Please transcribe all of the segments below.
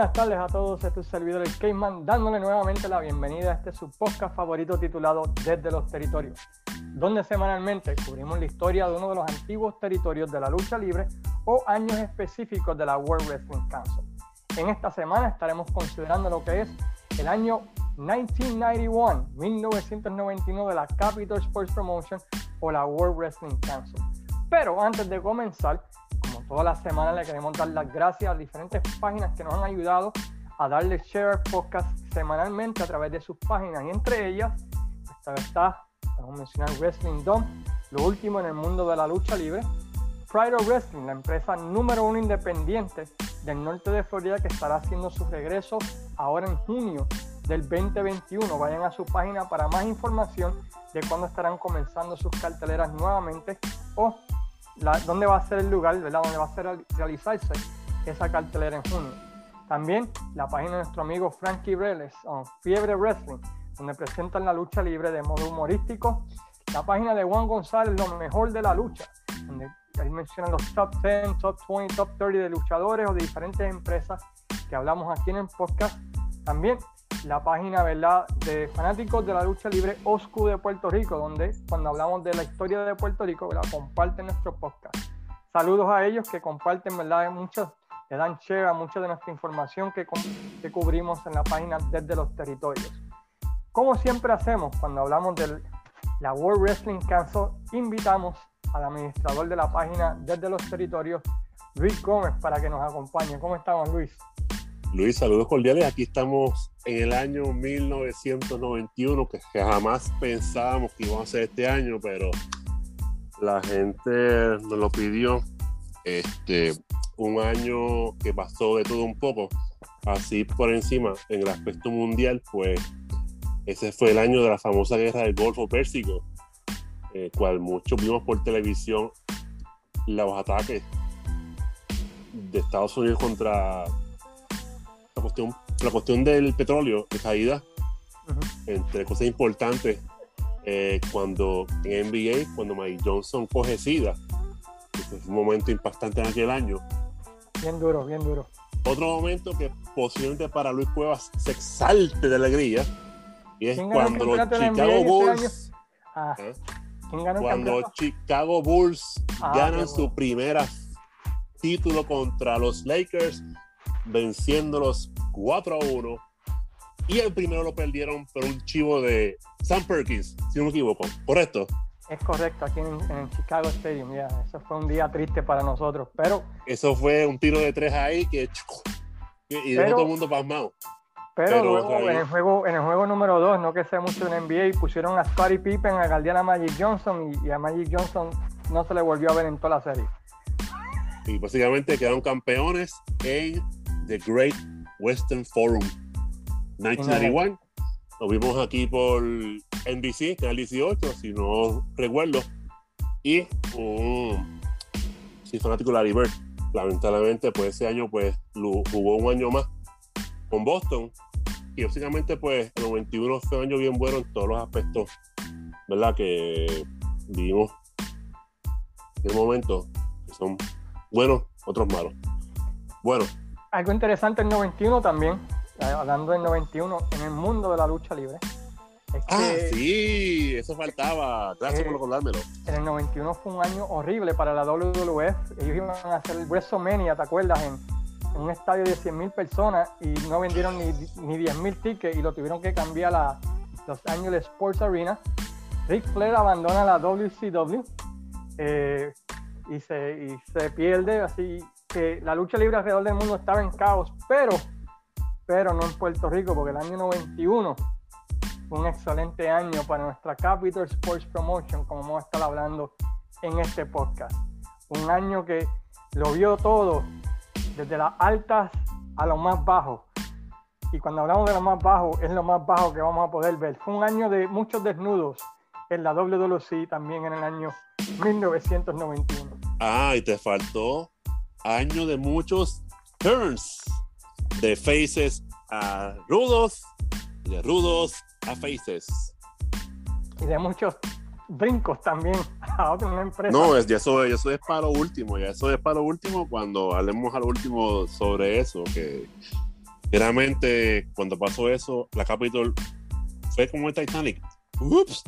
buenas tardes a todos. Este es tu servidor el Cayman, dándole nuevamente la bienvenida a este su podcast favorito titulado Desde los Territorios, donde semanalmente cubrimos la historia de uno de los antiguos territorios de la lucha libre o años específicos de la World Wrestling Council. En esta semana estaremos considerando lo que es el año 1991, 1999 de la Capital Sports Promotion o la World Wrestling Council. Pero antes de comenzar, todas las semanas, le queremos dar las gracias a diferentes páginas que nos han ayudado a darle share podcast semanalmente a través de sus páginas. Y entre ellas, esta está, vamos a mencionar Wrestling Dome, lo último en el mundo de la lucha libre. Pride of Wrestling, la empresa número uno independiente del norte de Florida que estará haciendo su regreso ahora en junio del 2021. Vayan a su página para más información de cuándo estarán comenzando sus carteleras nuevamente o dónde va a ser el lugar, ¿verdad? Dónde va a ser realizarse esa cartelera en junio. También la página de nuestro amigo Frankie Reles, Fiebre Wrestling, donde presentan la lucha libre de modo humorístico. La página de Juan González, lo mejor de la lucha, donde ahí mencionan los top 10, top 20, top 30 de luchadores o de diferentes empresas que hablamos aquí en el podcast. También la página ¿verdad? de fanáticos de la lucha libre OSCU de Puerto Rico, donde cuando hablamos de la historia de Puerto Rico, ¿verdad? comparten nuestro podcast. Saludos a ellos que comparten, ¿verdad? Muchos, le dan share mucha de nuestra información que, que cubrimos en la página desde los territorios. Como siempre hacemos cuando hablamos de la World Wrestling Council, invitamos al administrador de la página desde los territorios, Luis Gómez, para que nos acompañe. ¿Cómo estamos, Luis? Luis, saludos cordiales. Aquí estamos en el año 1991, que jamás pensábamos que íbamos a ser este año, pero la gente nos lo pidió. Este, un año que pasó de todo un poco, así por encima, en el aspecto mundial, pues ese fue el año de la famosa guerra del Golfo Pérsico, cual muchos vimos por televisión los ataques de Estados Unidos contra la cuestión, la cuestión del petróleo de caída, entre cosas importantes, eh, cuando en NBA, cuando Mike Johnson coge SIDA, fue un momento impactante en aquel año. Bien duro, bien duro. Otro momento que posiblemente para Luis Cuevas se exalte de alegría, y es cuando los Chicago este Bulls. Ah, ¿eh? cuando Chicago Bulls ah, ganan su primera título contra los Lakers venciéndolos 4 a 1. Y el primero lo perdieron por un chivo de Sam Perkins, si no me equivoco. ¿Correcto? Es correcto, aquí en, en Chicago Stadium, ya. Eso fue un día triste para nosotros, pero... Eso fue un tiro de tres ahí que... Y dejó todo el mundo pasmado. Pero, luego en, el juego, en el juego número 2, no que sea mucho en NBA, pusieron a Scottie Pippen a guardián a Magic Johnson y, y, a Magic Johnson no se le volvió a ver en toda la serie. Y básicamente quedaron campeones en The Great Western Forum 1991. Lo vimos aquí por NBC, Canal 18, si no recuerdo. Y un sí, fanático Larry Bird. Lamentablemente, pues ese año pues jugó un año más con Boston. Y básicamente, pues el 91 fue un año bien bueno en todos los aspectos, ¿verdad? Que vivimos en el momento, que son buenos, otros malos. Bueno, algo interesante en 91 también, eh, hablando del 91, en el mundo de la lucha libre. ah, sí, eso faltaba. Gracias por recordármelo. En el 91 fue un año horrible para la WWF. Ellos iban a hacer el WrestleMania, ¿te acuerdas? En, un estadio de 100.000 personas y no vendieron ni, ni 10.000 tickets y lo tuvieron que cambiar a Los Angeles Sports Arena. Rick Flair abandona la WCW eh, y, se, y se pierde así que la lucha libre alrededor del mundo estaba en caos, pero, pero no en Puerto Rico, porque el año 91 fue un excelente año para nuestra Capital Sports Promotion, como vamos a estar hablando en este podcast. Un año que lo vio todo, desde las altas a lo más bajo. Y cuando hablamos de lo más bajo, es lo más bajo que vamos a poder ver. Fue un año de muchos desnudos en la WWC también en el año 1991. Ah, y te faltó año de muchos turns, de faces a rudos, de rudos a faces. Y de muchos brincos también a otra empresa. No, es, eso, eso es para lo último, ya eso es para lo último cuando hablemos al último sobre eso, que Realmente, cuando pasó eso, la Capitol fue como el Titanic. Ups.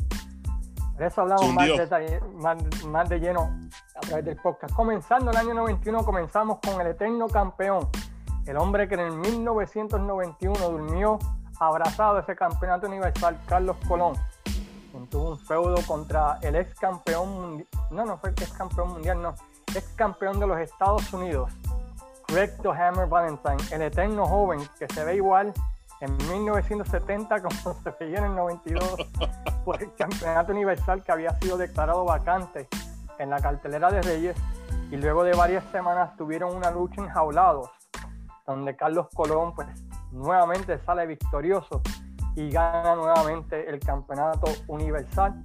Por eso hablamos más de, más, más de lleno a través del podcast. Comenzando el año 91, comenzamos con el eterno campeón, el hombre que en el 1991 durmió abrazado ese campeonato universal, Carlos Colón. quien Tuvo un feudo contra el ex campeón mundial, no, no fue ex campeón mundial, no, ex campeón de los Estados Unidos, Greg the Hammer Valentine, el eterno joven que se ve igual en 1970 como se veía en el 92 por el campeonato universal que había sido declarado vacante en la cartelera de Reyes y luego de varias semanas tuvieron una lucha enjaulados donde Carlos Colón pues nuevamente sale victorioso y gana nuevamente el campeonato universal.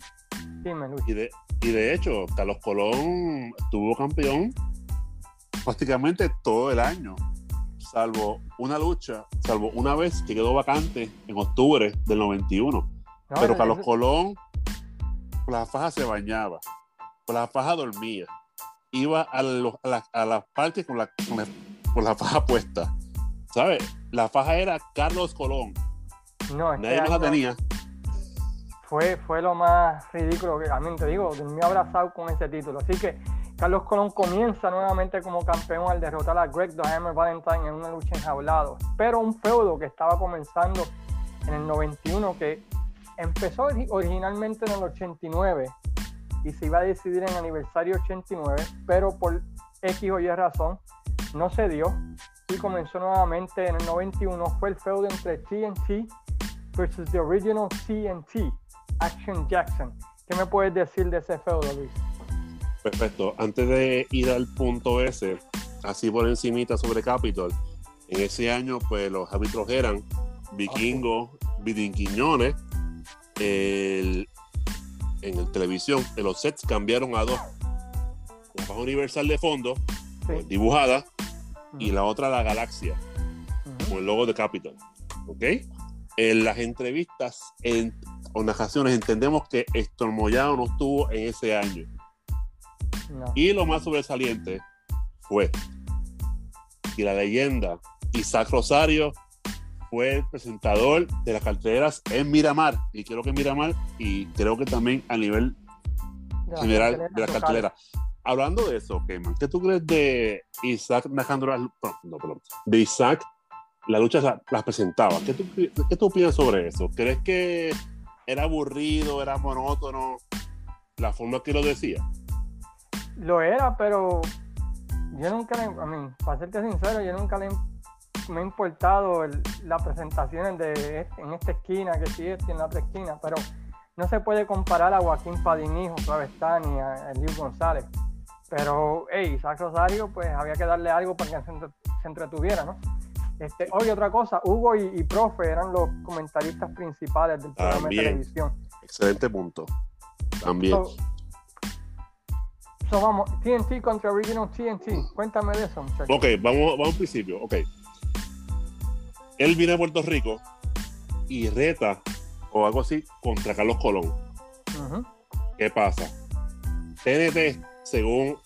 Dime Luis. Y de, y de hecho, Carlos Colón estuvo campeón prácticamente todo el año, salvo una lucha, salvo una vez que quedó vacante en octubre del 91. No, Pero Carlos Colón, por la faja se bañaba, por la faja dormía, iba a, los- a las- a las partes con la, con, la, con la faja puesta. ¿Sabes? La faja era Carlos Colón, no, este nadie más la tenía. fue, fue lo más ridículo que a mí te digo, durmió abrazado con ese título. Así que Carlos Colón comienza nuevamente como campeón al derrotar a Greg the Hammer Valentine en una lucha enjaulado. Pero un feudo que estaba comenzando en el 91 que empezó ori- originalmente en el 89 y se iba a decidir en aniversario 89, pero por X o Y razón no se dio y comenzó nuevamente en el 91. Fue el feudo entre TNT versus the original TNT, Action Jackson. ¿Qué me puedes decir de ese feudo, Luis? Perfecto. Antes de ir al punto ese, así por encimita sobre Capitol, en ese año, pues los árbitros eran Vikingo, Vidinquiñones, el, en el televisión, en los sets cambiaron a dos. La faja universal de fondo, pues, Sí. dibujada, y la otra la galaxia, Ujú. con el logo de Capitol. ¿Ok? En las entrevistas en, o narraciones entendemos que Estormollado no estuvo en ese año. No. Y lo más sobresaliente fue que la leyenda Isaac Rosario fue el presentador de las carteleras en Miramar. Y creo que en Miramar, y creo que también a nivel De las general carteleras de la locales. cartelera. Hablando de eso, Keyman, ¿qué tú crees de Isaac las no, no, perdón, de Isaac? La lucha la- las presentaba. ¿Qué tú, ¿Qué tú opinas sobre eso? ¿Crees que era aburrido, era monótono la forma que lo decía? Lo era, pero yo nunca le, a mí, para serte sincero, yo nunca le me ha importado las presentaciones de en esta esquina, que sí, este, en la otra esquina, pero no se puede comparar a Joaquín Padinijo, Suavestán y a Eliu González. Pero, hey, Isaac Rosario, pues había que darle algo para que se, entre- se entretuviera, ¿no? Este, oye, otra cosa, Hugo y, y Profe eran los comentaristas principales del programa También. de televisión. Excelente punto. También. So, so, vamos, TNT contra Original TNT. Cuéntame de eso, muchachos. Ok, vamos, vamos al principio. Ok. Él viene a Puerto Rico y reta o algo así contra Carlos Colón. ¿Qué pasa? TNT, según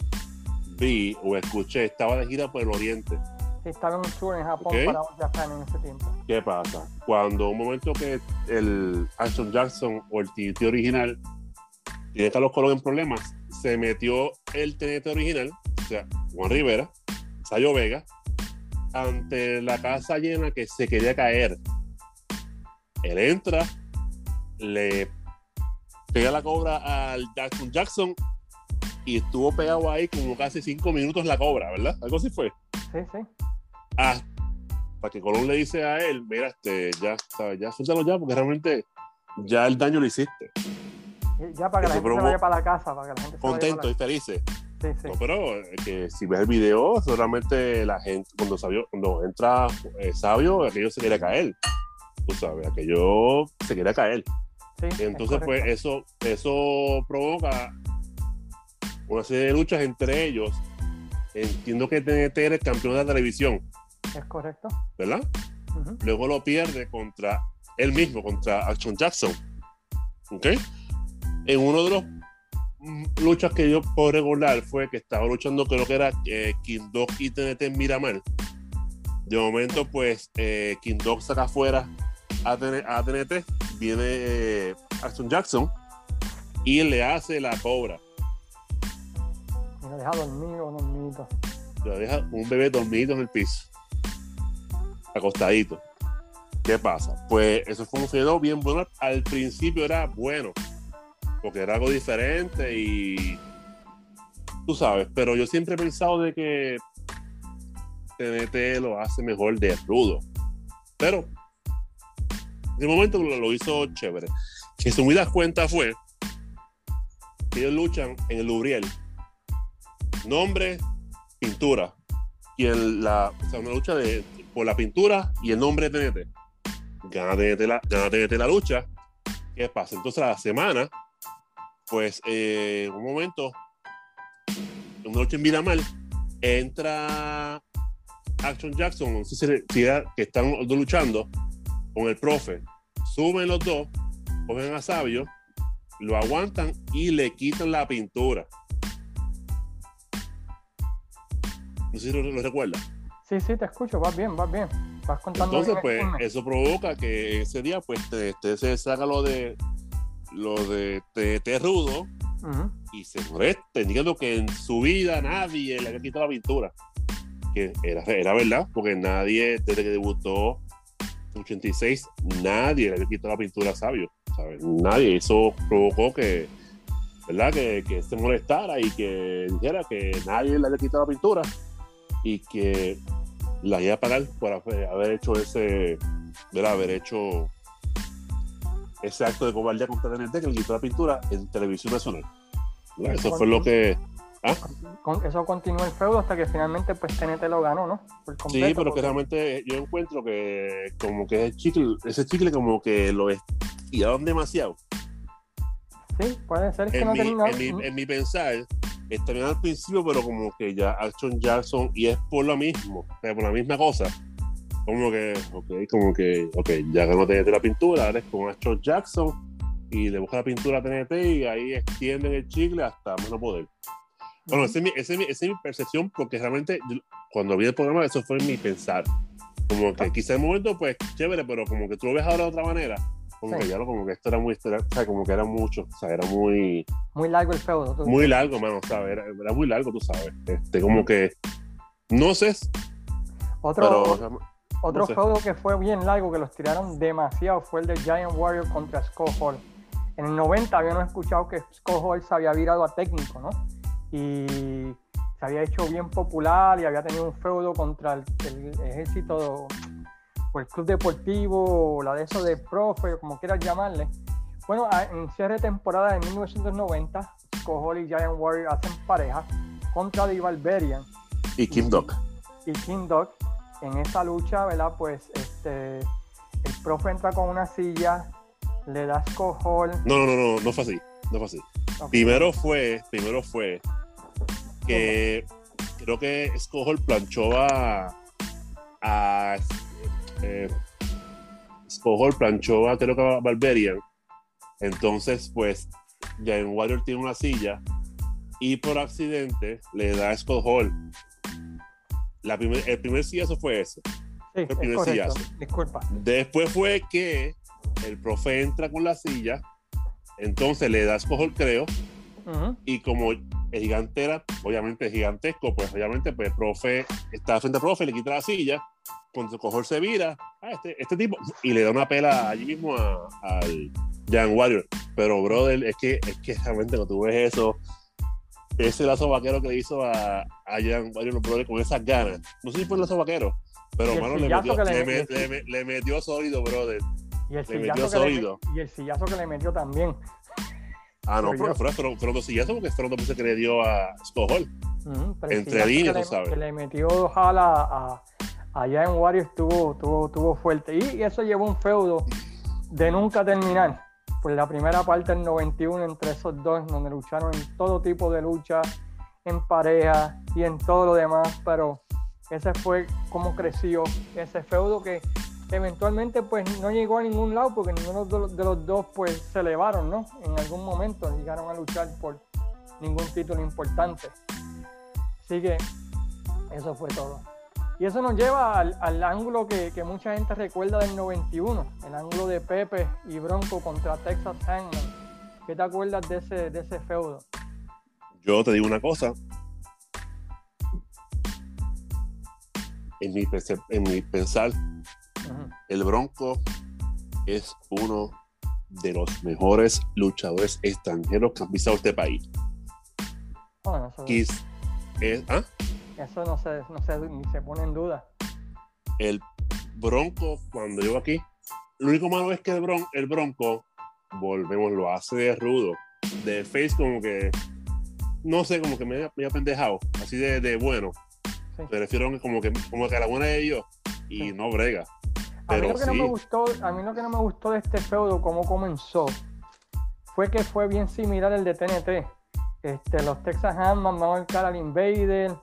vi o escuché, estaba de gira por el Oriente. Estaba en un tour en Japón para Japan en ese tiempo. ¿Qué pasa? Cuando un momento que el Action Jackson o el TNT original tiene Carlos Colón en problemas, se metió el TNT original, o sea, Juan Rivera, Sayo Vega, ante la casa llena que se quería caer. Él entra, le pega la cobra al Jackson Jackson y estuvo pegado ahí como casi cinco minutos la cobra, ¿verdad? Algo así fue Sí, sí. hasta que Colón le dice a él, mira, este, ya, ya suéltalo ya, porque realmente ya el daño lo hiciste. Ya para que la gente se vaya para la casa, para que la gente Contento y felices. Sí, sí. No, pero eh, que si ves el video, solamente la gente, cuando, sabio, cuando entra eh, Sabio, aquello se quiere caer. Tú sabes, aquello se quiere caer. Sí, es Entonces, pues correcto. eso, eso provoca una serie de luchas entre ellos. Entiendo que TNT era el campeón de la televisión, Es correcto. ¿verdad? Ujú. luego lo pierde contra él mismo, contra Action Jackson. ¿Ok? En uno de los luchas que yo puedo recordar fue que estaba luchando, creo que era eh, King Dog y TNT en Miramar. De momento, pues, eh, King Dog saca afuera a, TNT, viene eh, Action Jackson y le hace la cobra. Lo deja dormido, dormido. Lo deja un bebé dormido en el piso, acostadito. ¿Qué pasa? Pues eso funcionó bien bueno. Al principio era bueno, porque era algo diferente y tú sabes, pero yo siempre he pensado de que TNT lo hace mejor de rudo. Pero de momento lo, hizo chévere. Que su das cuenta fue que ellos luchan en el Lubriel. Nombre, pintura. Y en la, o sea, una lucha de, por la pintura y el nombre de TNT. Gana TNT la, gana TNT la lucha. ¿Qué pasa? Entonces a la semana, pues eh, un momento, en una lucha en mal entra Action Jackson, no sé si, que están los dos luchando con el profe. Suben los dos, cogen a Sabio, lo aguantan y le quitan la pintura. No sé si lo, lo recuerdas. Sí, sí, te escucho, vas bien, vas bien. Vas contando Entonces, pues, eso provoca que ese día, pues, te, se saca lo de lo de TT rudo y se molesta, diciendo que en su vida nadie le había quitado la pintura que era, era verdad, porque nadie, desde que debutó en 86, nadie le había quitado la pintura a Sabio, ¿sabes? Nadie. Eso provocó que, ¿verdad? Que, que, se molestara y que dijera que nadie le había quitado la pintura y que la iba a pagar por haber hecho ese, ¿verdad? Haber hecho ese acto de cobardía contra TNT que le quitó la pintura en televisión nacional. Eso fue lo que ¿Ah? eso continuó el feudo hasta que finalmente pues TNT lo ganó, ¿no? sí, pero que realmente yo encuentro que como que ese chicle, ese chicle como que lo estiraron demasiado. Sí, puede ser que en no mi, en, mi, en mi pensar, está bien al principio, pero como que ya Action Jackson, y es por lo mismo, por la misma cosa. Como que, ok, como que, ok, ya ganó TNT la pintura, ahora es con Action Jackson y le busca la pintura a TNT y ahí extienden el chicle hasta menos poder. Bueno, esa es, mi, percepción, porque realmente cuando vi el programa, eso fue mi pensar. Como que quizá el momento, pues chévere, pero como que tú lo ves ahora de otra manera, como que ya lo, como que esto era muy, o sea, como que era mucho, o sea, era muy. Muy largo el feudo. Muy largo, mano, ¿sabes? Era, era, muy largo, tú sabes. Este, como que. No sé. Otro, otro feudo que fue bien largo, que los tiraron demasiado, fue el de Giant Warrior contra Scott Hall. En el 90 habíamos escuchado que Scott Hall se había virado a técnico, ¿no? y se había hecho bien popular y había tenido un feudo contra el, ejército o el club deportivo o la de eso de profe, como quieras llamarle. Bueno, en cierre de temporada de 1990, Cojol y Giant Warrior hacen pareja contra The Barbarian. Y Kim Dog. Y Kim Dog. En esa lucha, ¿verdad? Pues este, el profe entra con una silla, le das Cojol. No, no, no, no, no fue así. No fue así. Primero fue, primero fue que creo que Scojol planchó a, a eh, planchó a creo que a Barbarian entonces pues ya en Warrior tiene una silla y por accidente le da a Scott la el primer sillazo fue ese el primer sillazo. disculpa después fue que el profe entra con la silla entonces le da a Scott creo y como el gigante era, obviamente, gigantesco, pues obviamente, pues el profe está frente al profe, le quita la silla, cuando cojo se vira, a este, este tipo, y le da una pela allí mismo al Jan Warrior. Pero, brother, es que, es que realmente cuando tú ves eso, ese lazo vaquero que le hizo a, a Jan Warrior, brother, con esas ganas, no sé si fue el lazo vaquero, pero, mano, le metió, le, le, metió sólido, brother. Y el, sillazo y el sillazo que le metió también. Ah, no, pero, pero, pero, pero, eso porque fueron dos veces que le dio a Scott Hall. Entre líneas, tú sabes. Que le metió a, allá en Warriors estuvo, tuvo, tuvo fuerte. Y, eso llevó un feudo de nunca terminar. Pues la primera parte del 91 entre esos dos, donde lucharon en todo tipo de lucha, en pareja y en todo lo demás. Pero ese fue como creció ese feudo que eventualmente pues no llegó a ningún lado porque ninguno de los, dos pues se elevaron, ¿no? En algún momento llegaron a luchar por ningún título importante. Así que eso fue todo. Y eso nos lleva al, al ángulo que, que, mucha gente recuerda del 91, el ángulo de Pepe y Bronco contra Texas Hangman. ¿Qué te acuerdas de ese, de ese feudo? Yo te digo una cosa. En mi, en mi pensar, uh -huh. el Bronco es uno de los mejores luchadores extranjeros que han pisado este país. Bueno, eso, Kiss es, ¿ah? Eso no, se, no se, ni se pone en duda. El Bronco, cuando llegó aquí, lo único malo es que el, bron, el Bronco, volvemos, lo hace de rudo, de face como que, no sé, como que me, me ha pendejado, así de, de bueno. Sí. Me refiero como que, como que a la buena de ellos y Sí. no brega. A mí, lo que sí, no me gustó, a mí lo que no me gustó de este feudo, cómo comenzó, fue que fue bien similar al de TNT. Este, los Texas Handman van a marcar al Invader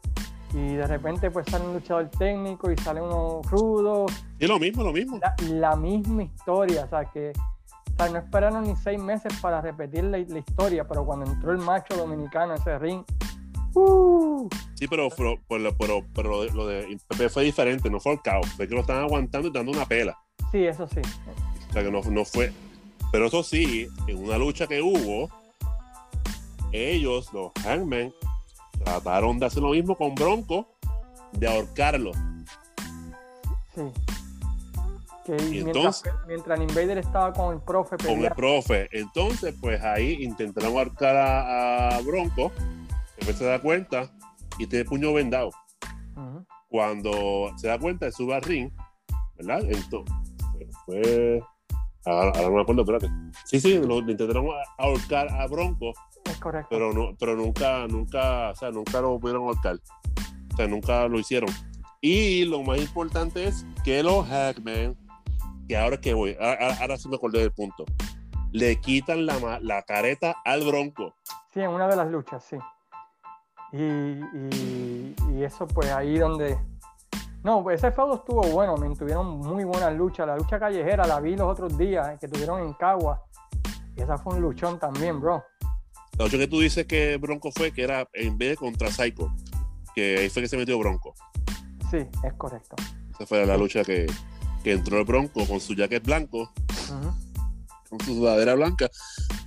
y de repente pues sale un luchador técnico y sale uno rudo. y lo mismo, lo mismo. La, la misma historia, o sea que o sea, no esperaron ni seis meses para repetir la, la historia, pero cuando entró el macho dominicano a ese ring, ¡uh! Sí, pero, pero, pero, pero, pero lo de- lo de Pepe fue diferente, no fue el caos, fue que lo estaban aguantando y dando una pela. sí, eso sí. O sea que no, no fue. Pero eso sí, en una lucha que hubo, ellos, los Hangmen, trataron de hacer lo mismo con Bronco, de ahorcarlo. Sí. Que Y mientras, entonces- mientras el Invader estaba con el profe con el profe. Entonces, pues ahí intentaron ahorcar a, a Bronco, después se da cuenta y tiene puño vendado. Cuando se da cuenta, sube al ring, ¿verdad? Entonces, fue. Ahora, ahora no me acuerdo, espérate. Sí, sí, lo, intentaron ahorcar a Bronco, es correcto. pero no, pero nunca, nunca, o sea, nunca lo pudieron ahorcar. O sea, nunca lo hicieron. Y lo más importante es que los Hackmen, que ahora es que voy, ahora, ahora sí me acordé del punto, le quitan la, la careta al Bronco. Sí, en una de las luchas, sí. Y, y- y eso, pues ahí donde. No, ese feudo estuvo bueno, me tuvieron muy buenas luchas. La lucha callejera la vi los otros días eh, que tuvieron en Cagua. Y esa fue un luchón también, bro. La lucha que tú dices que Bronco fue, que era en vez de contra Psycho, que ahí fue que se metió Bronco. Sí, es correcto. Esa fue la lucha que, que entró el Bronco con su jacket blanco, con su sudadera blanca,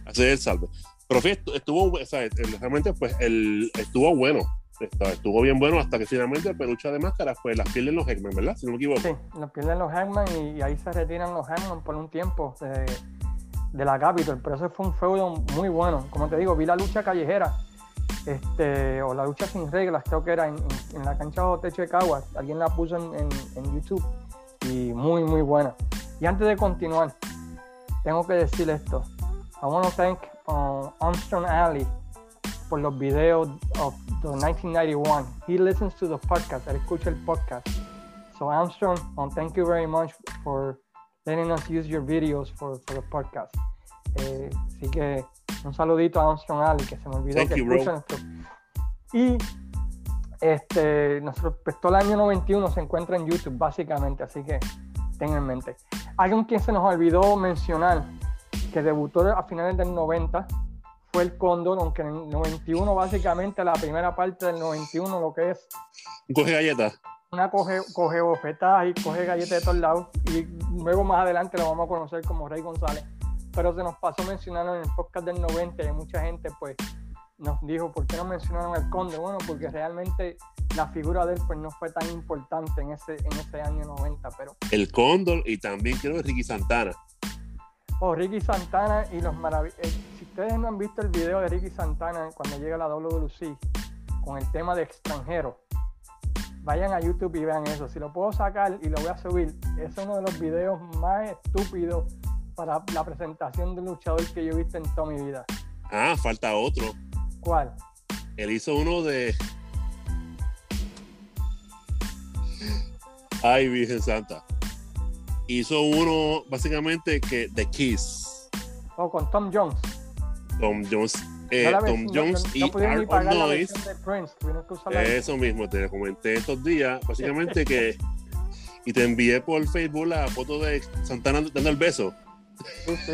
hacer el salve. Pero fíjate, estuvo, o sea, realmente, pues, el, estuvo bueno. Estuvo, bien bueno hasta que finalmente el peluche de máscaras, pues, las pierden los Heckman, ¿verdad? Si no me equivoco. Sí, los pierden los Hangman y, ahí se retiran los Hangman por un tiempo de, de la Capitol. Pero eso fue un feudo muy bueno. Como te digo, vi la lucha callejera, este, o la lucha sin reglas, creo que era en, en- la cancha o techo de Caguas. Alguien la puso en- en YouTube y muy, muy buena. Y antes de continuar, tengo que decir esto. I want to thank uh, Armstrong Alley por los videos of the 1991. He listens to the podcast, él escucha el podcast. So Armstrong, um, thank you very much for letting us use your videos for, for the podcast. Eh, así que un saludito a Armstrong Ali, que se me olvidó Thank que you, escucha nuestro- Y este, nosotros, pues, todo el año 91 se encuentra en YouTube, básicamente, así que tengan en mente. Alguien que se nos olvidó mencionar, que debutó a finales del 90, fue el Cóndor, aunque en el 91, básicamente, la primera parte del 91, lo que es Coge galletas. una coge, coge bofetadas y coge galletas de todos lados y luego más adelante lo vamos a conocer como Rey González. Pero se nos pasó mencionarlo en el podcast del 90 y mucha gente pues nos dijo, ¿por qué no mencionaron al Conde? Bueno, porque realmente la figura de él pues no fue tan importante en ese, en ese año 90, pero El Cóndor y también creo que Ricky Santana. oh, Ricky Santana y los maravillosos. Ustedes no han visto el video de Ricky Santana cuando llega a la WWC con el tema de extranjero, vayan a YouTube y vean eso. Si lo puedo sacar y lo voy a subir, es uno de los videos más estúpidos para la presentación de un luchador que yo he visto en toda mi vida. Ah, falta otro. ¿Cuál? Él hizo uno de. Ay, Virgen Santa. Hizo uno básicamente que de Kiss. Oh, con Tom Jones. Tom Jones, eh, No Tom Jones no, no, y Art la Noise. Eso mismo, te comenté estos días, básicamente que. Y te envié por Facebook la foto de Santana dando el beso. Sí, sí.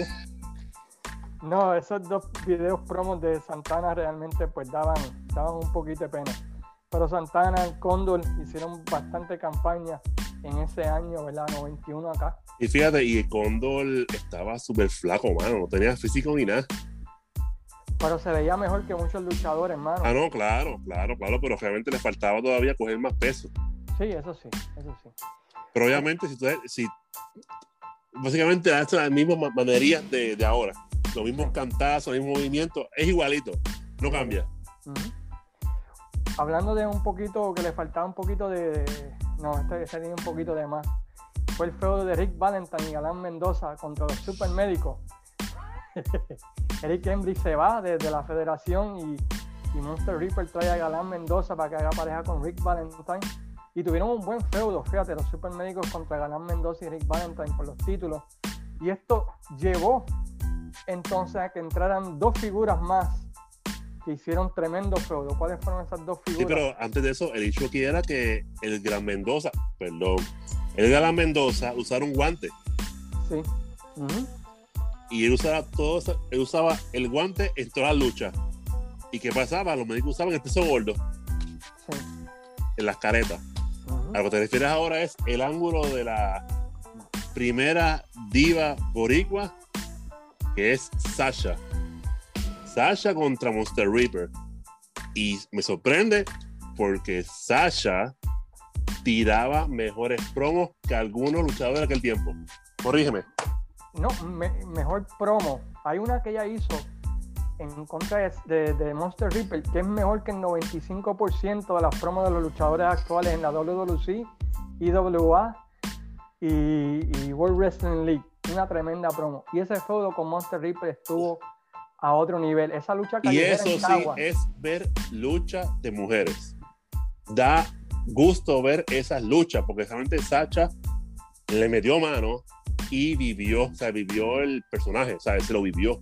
No, esos dos videos promos de Santana realmente pues daban, daban un poquito de pena. pero Santana, el Cóndor hicieron bastante campaña en ese año, ¿verdad? 91 acá. Y fíjate, y el Cóndor estaba súper flaco, mano, no tenía físico ni nada. Pero se veía mejor que muchos luchadores, mano. Ah, no, claro, claro, claro, pero realmente le faltaba todavía coger más peso. Sí, eso sí, eso sí. Pero obviamente, si tú, si, básicamente hace las mismas manerías de, de ahora, los mismos cantazos, los mismos movimientos, es igualito, no cambia. Hablando de un poquito, que le faltaba un poquito de. No, este, este tenía un poquito de más. Fue el feudo de Rick Valentine y Galán Mendoza contra los supermédicos. Eric Embry se va desde la federación y, y, Monster Reaper trae a Galán Mendoza para que haga pareja con Rick Valentine. Y tuvieron un buen feudo, fíjate, los supermédicos contra Galán Mendoza y Rick Valentine por los títulos. Y esto llevó entonces a que entraran dos figuras más que hicieron tremendo feudo. ¿Cuáles fueron esas dos figuras? Sí, pero antes de eso, el hecho aquí era que el Gran Mendoza, perdón, el Gran Mendoza usara un guante. Sí. Y él usaba todo, él usaba el guante en todas las luchas. ¿Y qué pasaba? Los médicos usaban el peso gordo. Sí. En las caretas. A lo que te refieres ahora es el ángulo de la primera diva boricua, que es Sasha. Sasha contra Monster Reaper. Y me sorprende porque Sasha tiraba mejores promos que algunos luchadores de aquel tiempo. Corrígeme. No, mejor promo. Hay una que ella hizo en contra de, de, Monster Reaper que es mejor que el 95% de las promos de los luchadores actuales en la WWC, IWA y, y World Wrestling League. Una tremenda promo. Y ese feudo con Monster Reaper estuvo a otro nivel. Esa lucha Y eso sí es ver lucha de mujeres. Da gusto ver esas luchas, porque realmente Sacha le metió mano y vivió, o sea, vivió el personaje, o sea, se lo vivió.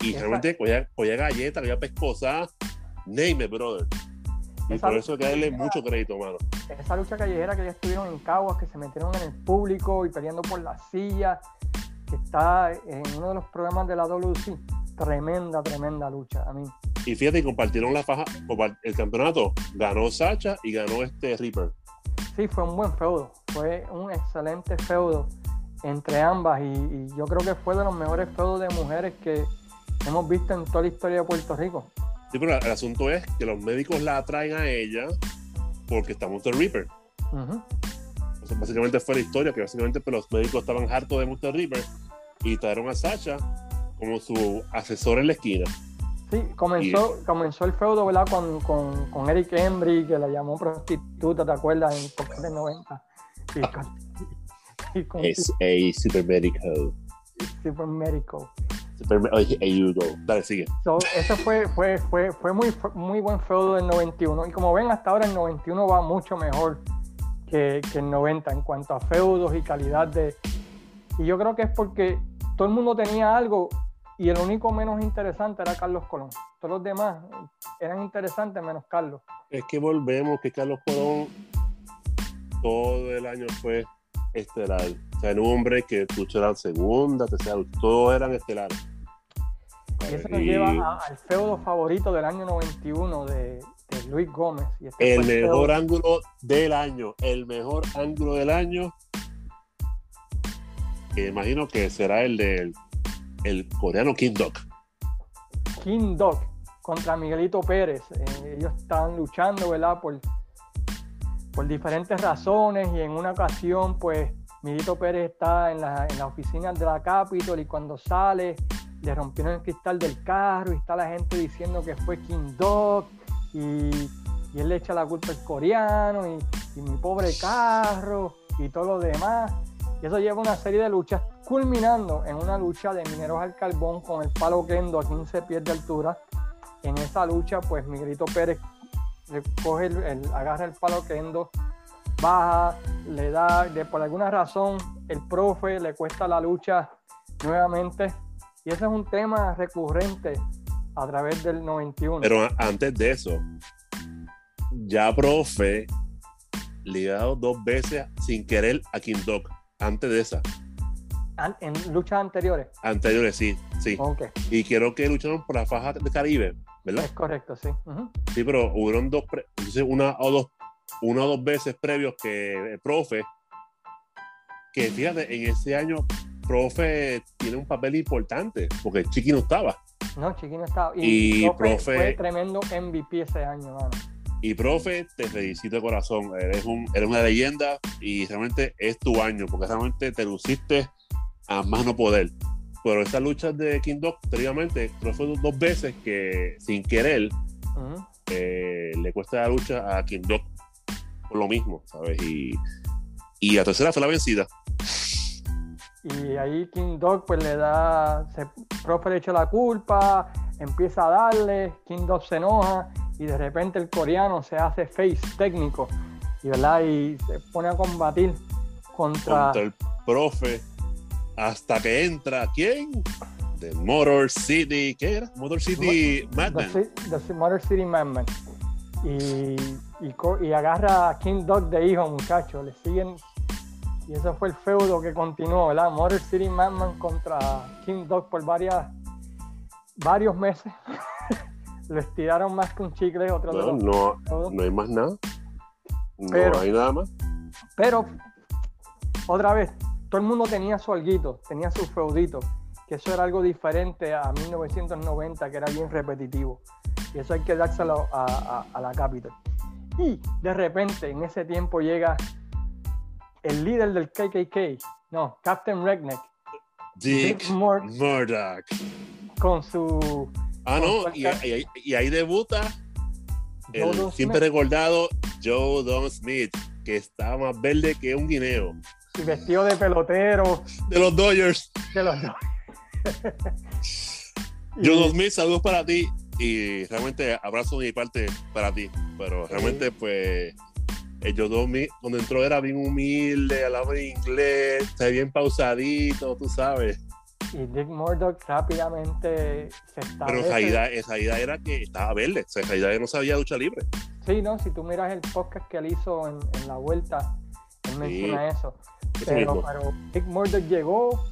Y realmente cogía, cogía galleta, cogía pescosa, name it, brother. Y por eso hay que darle mucho crédito, mano. Esa lucha callejera que ya estuvieron en Caguas, que se metieron en el público y peleando por la silla, que está en uno de los programas de la WC tremenda, tremenda lucha. A mí. Y fíjate, compartieron la faja, el campeonato. Ganó Sacha y ganó este Reaper. Sí, fue un buen feudo. Fue un excelente feudo entre ambas. Y, yo creo que fue de los mejores feudos de mujeres que hemos visto en toda la historia de Puerto Rico. Sí, pero el asunto es que los médicos la atraen a ella porque estamos de Reaper. básicamente fue la historia, que básicamente pues, los médicos estaban hartos de Monster Reaper y trajeron a Sacha como su asesor en la esquina. Sí, comenzó, comenzó el feudo ¿verdad? Con, con, con, Eric Embry, que la llamó prostituta, ¿te acuerdas? En el del 90. Y con, es a super médico. Super médico. Super, you go. Dale, sigue. So, eso fue, fue, fue, fue muy, muy buen feudo del 91. Y como ven, hasta ahora el 91 va mucho mejor que, que el 90 en cuanto a feudos y calidad de. Y yo creo que es porque todo el mundo tenía algo y el único menos interesante era Carlos Colón. Todos los demás eran interesantes menos Carlos. Es que volvemos que Carlos Colón todo el año fue estelar. O sea, en un hombre que luchó la segunda, tercera, todos eran estelares. Y eso nos lleva al feudo favorito del año 91 de, Luis Gómez. Este el mejor ángulo del año, el mejor ángulo del año. Que imagino que será el del el coreano King Dog. King Dog contra Miguelito Pérez. Eh, ellos estaban luchando, ¿verdad? Por, por diferentes razones y en una ocasión, pues, Miguelito Pérez está en la, en la oficina de la Capitol y cuando sale le rompieron el cristal del carro y está la gente diciendo que fue King Dog y, y él le echa la culpa al coreano y, y mi pobre carro y todo lo demás. Y eso lleva una serie de luchas, culminando en una lucha de mineros al carbón con el palo kendo a 15 pies de altura. En esa lucha, pues Miguelito Pérez coge el, agarra el palo kendo, baja, le da, de, por alguna razón, el profe le cuesta la lucha nuevamente. Y ese es un tema recurrente a través del 91. Pero antes de eso, ya profe le ha dado dos veces sin querer a King Dog antes de esa. ¿En luchas anteriores? Anteriores, sí, sí. Y quiero que lucharon por la faja de Caribe. ¿Verdad? Es correcto, sí. Ujú. Sí, pero hubieron dos, entonces una o dos, una o dos veces previos que el profe, que fíjate, en ese año, profe tiene un papel importante, porque Chiqui no estaba. No, Chiquino estaba. Y, profe, profe- Fue tremendo MVP ese año, mano. Y profe, te felicito de corazón, eres, un, eres una leyenda y realmente es tu año, porque realmente te luciste a más no poder. Pero estas luchas de King Dog, anteriormente, profe dos, dos veces que sin querer eh, le cuesta la lucha a King Dog por lo mismo, ¿sabes? Y, y la tercera fue la vencida. Y ahí King Dog pues le da, se, profe le echa la culpa, empieza a darle, King Dog se enoja y de repente el coreano se hace face técnico y, ¿verdad? y se pone a combatir contra, Contra el profe hasta que entra, ¿quién? De Motor City, ¿qué era? Motor City The, Madman. Ci- the Motor City Madman. Y, y, agarra a King Dog de hijo, muchachos. Le siguen. Y eso fue el feudo que continuó, ¿verdad? Motor City Madman contra King Dog por varias, varios meses. Lo estiraron más que un chicle, otro de No, no, no hay más nada. No Pero- hay nada más. Pero, otra vez, todo el mundo tenía su alguito, tenía su feudito, que eso era algo diferente a 1990, que era bien repetitivo. Y eso hay que dárselo a, a- a la Capitol. Y de repente, en ese tiempo llega el líder del KKK, no, Captain Redneck, Dick Dick Mur- Murdoch. con su Ah, no, Con y, y- y ahí debuta el siempre Smith, recordado Joe Don Smith, que está más verde que un guineo. Y vestido de pelotero De los Dodgers. de los dos. Joe Y- Don Smith, saludos para ti. Y realmente abrazo de mi parte para ti. Pero realmente, pues, el Joe Don Smith, cuando entró era bien humilde, hablaba en inglés, está bien pausadito, tú sabes. y Dick Murdoch rápidamente se establece. Pero en realidad era que estaba verde. O sea, no sabía lucha libre. Sí, no, si tú miras el podcast que él hizo en, en la vuelta, él menciona. Eso Pero, pero Murdoch llegó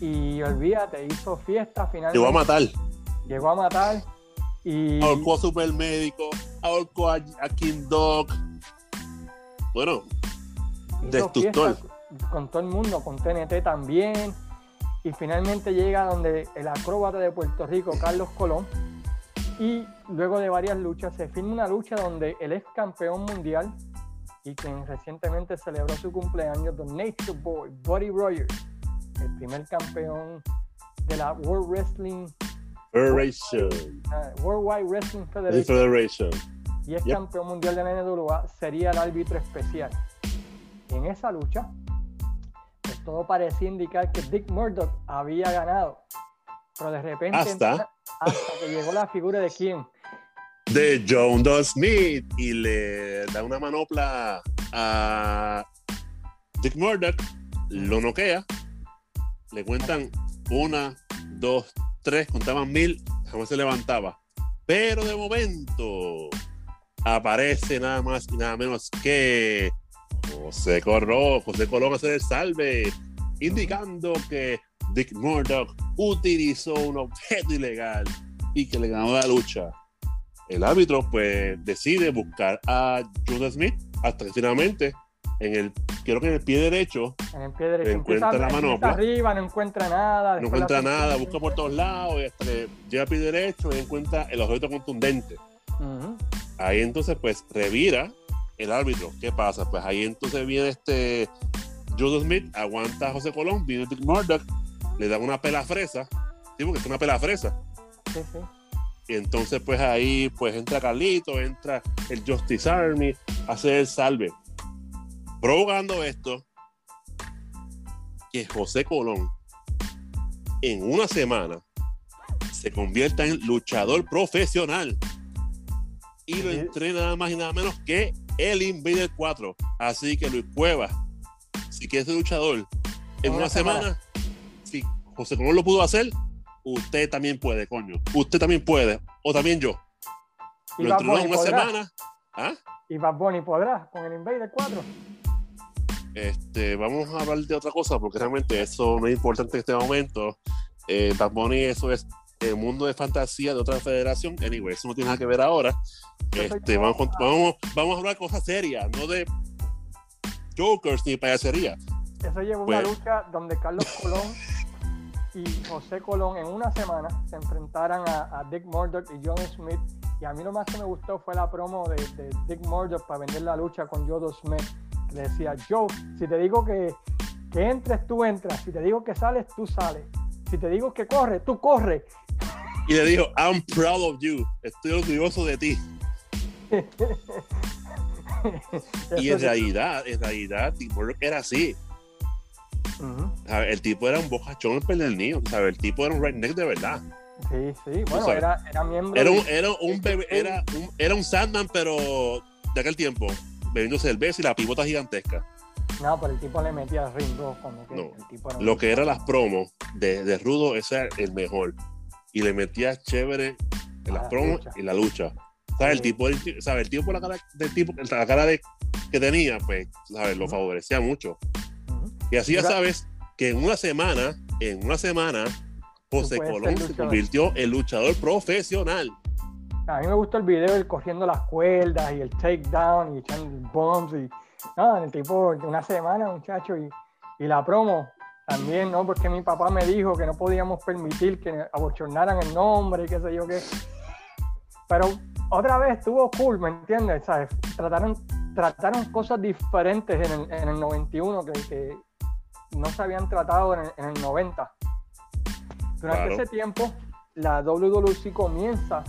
y olvídate, hizo fiesta finalmente. Llegó a matar. Llegó a matar y ahorcó a Supermédico, ahorcó a, a King Dog. Bueno, destructor. con todo el mundo, con TNT también. Y finalmente llega donde el acróbata de Puerto Rico, Carlos Colón. Y luego de varias luchas, se firma una lucha donde el ex campeón mundial y quien recientemente celebró su cumpleaños, The Nature Boy, Buddy Rogers, el primer campeón de la World Wrestling, Federation. uh, Worldwide Wrestling Federation Federation. y es Yep. campeón mundial de la NWA, sería el árbitro especial. En esa lucha, pues todo parecía indicar que Dick Murdoch había ganado. Pero de repente, Hasta- hasta que llegó la figura de quién, De John Doe Smith. Y le da una manopla a Dick Murdoch. Lo noquea. Le cuentan una, dos, tres. Contaban mil. Jamás se levantaba. Pero de momento aparece nada más y nada menos que José Corró, José Colón hace el salve, indicando que Dick Murdoch utilizó un objeto ilegal y que le ganó la lucha. El árbitro pues decide buscar a Judas Smith hasta que finalmente en el, creo que en el pie derecho en el pie derecho Encuentra empieza- la manopla. arriba, no encuentra nada. no encuentra nada, busca por todos lados y hasta que llega al pie derecho y encuentra el objeto contundente. Ahí entonces pues revira el árbitro. ¿Qué pasa? Pues ahí entonces viene este Judas Smith, aguanta a José Colón, viene Dick Murdoch, le da una pela fresa, sí, porque es una pela fresa. Sí, sí. Y entonces pues ahí pues entra Carlito, entra el Justice Army, hace el salve. Provocando esto, que José Colón en una semana se convierta en luchador profesional y lo entrena nada más y nada menos que el Invader 4. Así que Luis Cueva, si quieres ser luchador en una semana, semana. si José Colón lo pudo hacer, usted también puede, coño. Usted también puede, o también yo. Y Lo entrenó una podrá. semana. ¿Ah? Y Bad Bunny podrá con el Invader 4. Este, vamos a hablar de otra cosa porque realmente eso no es importante en este momento. Eh, Bad Bunny, eso es el mundo de fantasía de otra federación. Anyway, eso no tiene nada que ver ahora. Este, vamos, vamos, vamos a hablar de cosas serias, no de jokers ni payasería. Eso llevó una pues lucha donde Carlos Colón y José Colón en una semana se enfrentaran a, Dick Murdoch y John Smith. Y a mí lo más que me gustó fue la promo de, Dick Murdoch para vender la lucha con Joe Smith. Le decía, Joe, si te digo que, que entres, tú entras. Si te digo que sales, tú sales. Si te digo que corre, tú corre. Y le dijo, I'm proud of you. Estoy orgulloso de ti. y en realidad, en realidad, Dick Murdoch era así. El tipo era un bojachón el niño, ¿sabes? El tipo era un redneck de verdad. Sí, sí, bueno, era, era, miembro. Era un, era un bebé, era un, era un Sandman, pero de aquel tiempo, bebiendo cerveza y la pivota gigantesca. No, pero el tipo le metía ring cuando no. el tipo Lo que era las promos de, de, Rudo, ese era el mejor. Y le metía chévere en las promos y la lucha. ¿Sabes? El tipo, ¿sabes? El tipo por la cara del tipo, la cara de, que tenía, pues, ¿sabes? Lo favorecía mucho. Y así ya sabes que en una semana, en una semana, José Colón se convirtió en luchador profesional. A mí me gustó el video de corriendo las cuerdas y el takedown y echando bombs y en el tipo de una semana, muchacho, y, y, la promo también, ¿no? Porque mi papá me dijo que no podíamos permitir que abochornaran el nombre y qué sé yo qué. Pero otra vez estuvo cool, ¿me entiendes? ¿Sabes? Trataron, trataron cosas diferentes en el, en el 91 que, que no se habían tratado en el, 90. Durante ese tiempo, la WWC comienza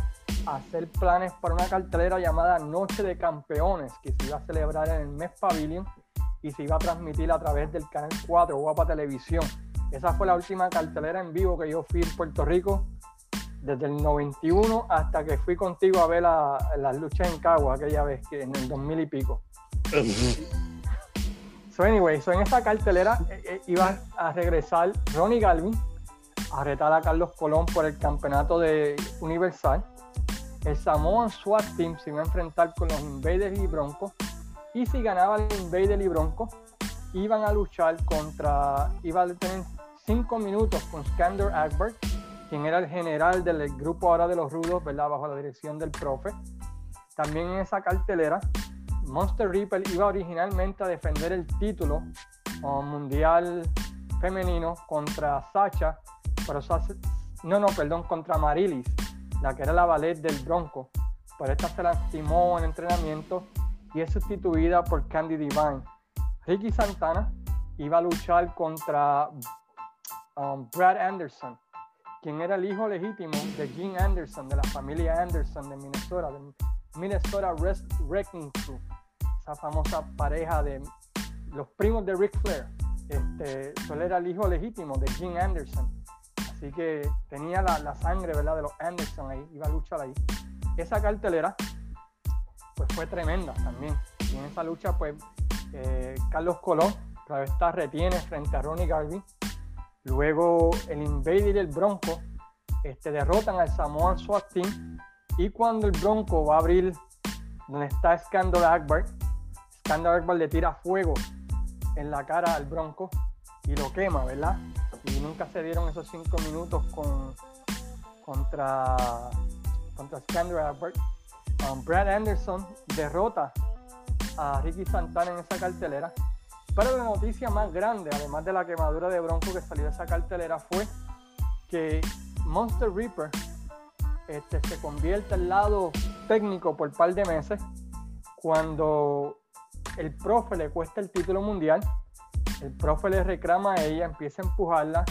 a hacer planes para una cartelera llamada Noche de Campeones, que se iba a celebrar en el mes Pavilion y se iba a transmitir a través del Canal 4, Guapa Televisión. Esa fue la última cartelera en vivo que yo fui en Puerto Rico desde el 91 hasta que fui contigo a ver las luchas en Cagua aquella vez, que en el 2000 y pico. So, anyway, so en esta cartelera eh, eh, iba a regresar Ronnie Galvin a retar a Carlos Colón por el campeonato de Universal. El Samoan SWAT Team se iba a enfrentar con los Invaders y Broncos. Y si ganaba el Invader y Broncos, iban a luchar contra. iba a tener cinco minutos con Skander Akbar, quien era el general del grupo ahora de los rudos, ¿verdad? Bajo la dirección del profe. También en esa cartelera Monster Ripple iba originalmente a defender el título mundial femenino contra Sacha, pero no, no, perdón, contra Marilis, la que era la ballet del Bronco. Pero esta se lastimó en entrenamiento y es sustituida por Candy Divine. Ricky Santana iba a luchar contra um, Brad Anderson, quien era el hijo legítimo de Gene Anderson, de la familia Anderson de Minnesota, Minnesota Wrecking Crew esa famosa pareja de los primos de Ric Flair. Este, él era el hijo legítimo de Jim Anderson. Así que tenía la, sangre ¿verdad? de los Anderson ahí, iba a luchar ahí. Esa cartelera pues fue tremenda también. Y en esa lucha pues eh, Carlos Colón está retiene frente a Ronnie Garvey. Luego el Invader y el Bronco este, derrotan al Samoan SWAT Team. Y cuando el Bronco va a abrir donde está Scandal Akbar, Scandal le tira fuego en la cara al Bronco y lo quema, ¿verdad? Y nunca se dieron esos cinco minutos con, contra, contra Scandal um, Brad Anderson derrota a Ricky Santana en esa cartelera. Pero la noticia más grande, además de la quemadura de Bronco que salió de esa cartelera, fue que Monster Reaper este, se convierte al lado técnico por un par de meses cuando el profe le cuesta el título mundial, el profe le reclama a ella, empieza a empujarla,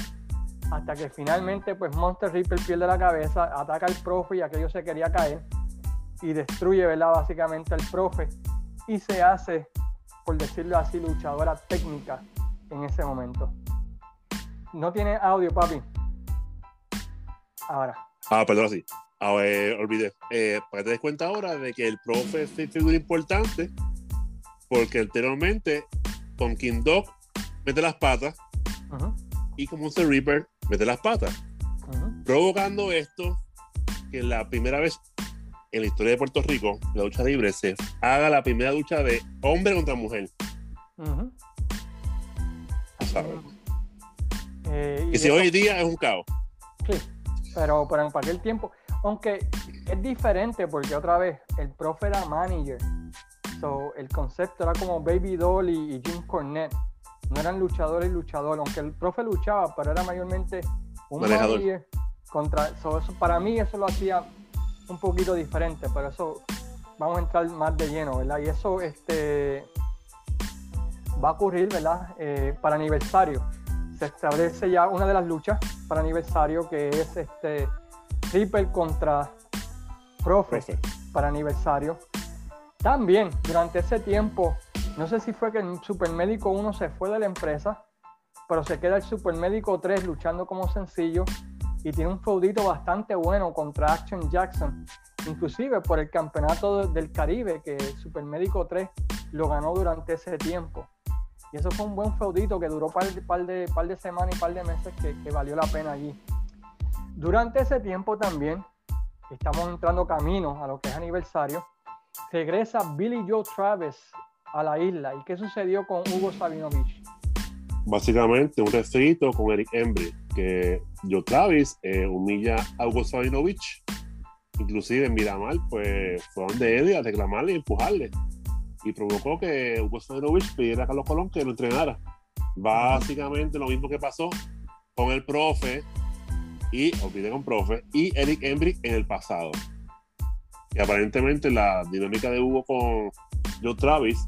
hasta que finalmente pues Monster Ripper pierde la cabeza, ataca al profe y aquello se quería caer y destruye ¿verdad? básicamente al profe y se hace, por decirlo así, luchadora técnica en ese momento. No tiene audio, papi. Ahora. Ah, perdón, sí. A ver, olvidé. Eh, para que te des cuenta ahora de que el profe es figura importante porque anteriormente con King Dog mete las patas y con Monster Reaper mete las patas, provocando esto que la primera vez en la historia de Puerto Rico, la lucha libre, se haga la primera lucha de hombre contra mujer. Eh, y, si hoy día es un caos. Sí. Pero, pero en aquel tiempo, aunque es diferente porque otra vez el profe era manager. So, el concepto era como Baby Doll y, Jim Cornette. No eran luchadores y luchadores, aunque el profe luchaba, pero era mayormente un manager contra. eso, para mí eso lo hacía un poquito diferente, pero eso vamos a entrar más de lleno, ¿verdad? Y eso este, va a ocurrir, ¿verdad? Eh, para aniversario. Se establece ya una de las luchas para aniversario que es este Triple contra Profe, para aniversario. También durante ese tiempo, no sé si fue que el Supermédico 1 se fue de la empresa, pero se queda el Supermédico 3 luchando como sencillo y tiene un feudito bastante bueno contra Action Jackson, inclusive por el campeonato del Caribe que el Supermédico 3 lo ganó durante ese tiempo. Y eso fue un buen feudito que duró un par, de, par de semanas y par de meses que, valió la pena allí. Durante ese tiempo también, estamos entrando camino a lo que es aniversario, regresa Billy Joe Travis a la isla. ¿Y qué sucedió con Hugo Sabinovich? Básicamente un refrito con Eric Embry, que Joe Travis eh, humilla a Hugo Sabinovich. Inclusive en Miramar, pues fue donde Eddie a reclamarle y empujarle. Y provocó que Hugo Sabinovich pidiera a Carlos Colón que lo entrenara. Básicamente lo mismo que pasó con el profe y olvidé con profe y Eric Embry en el pasado. Y aparentemente la dinámica de Hugo con Joe Travis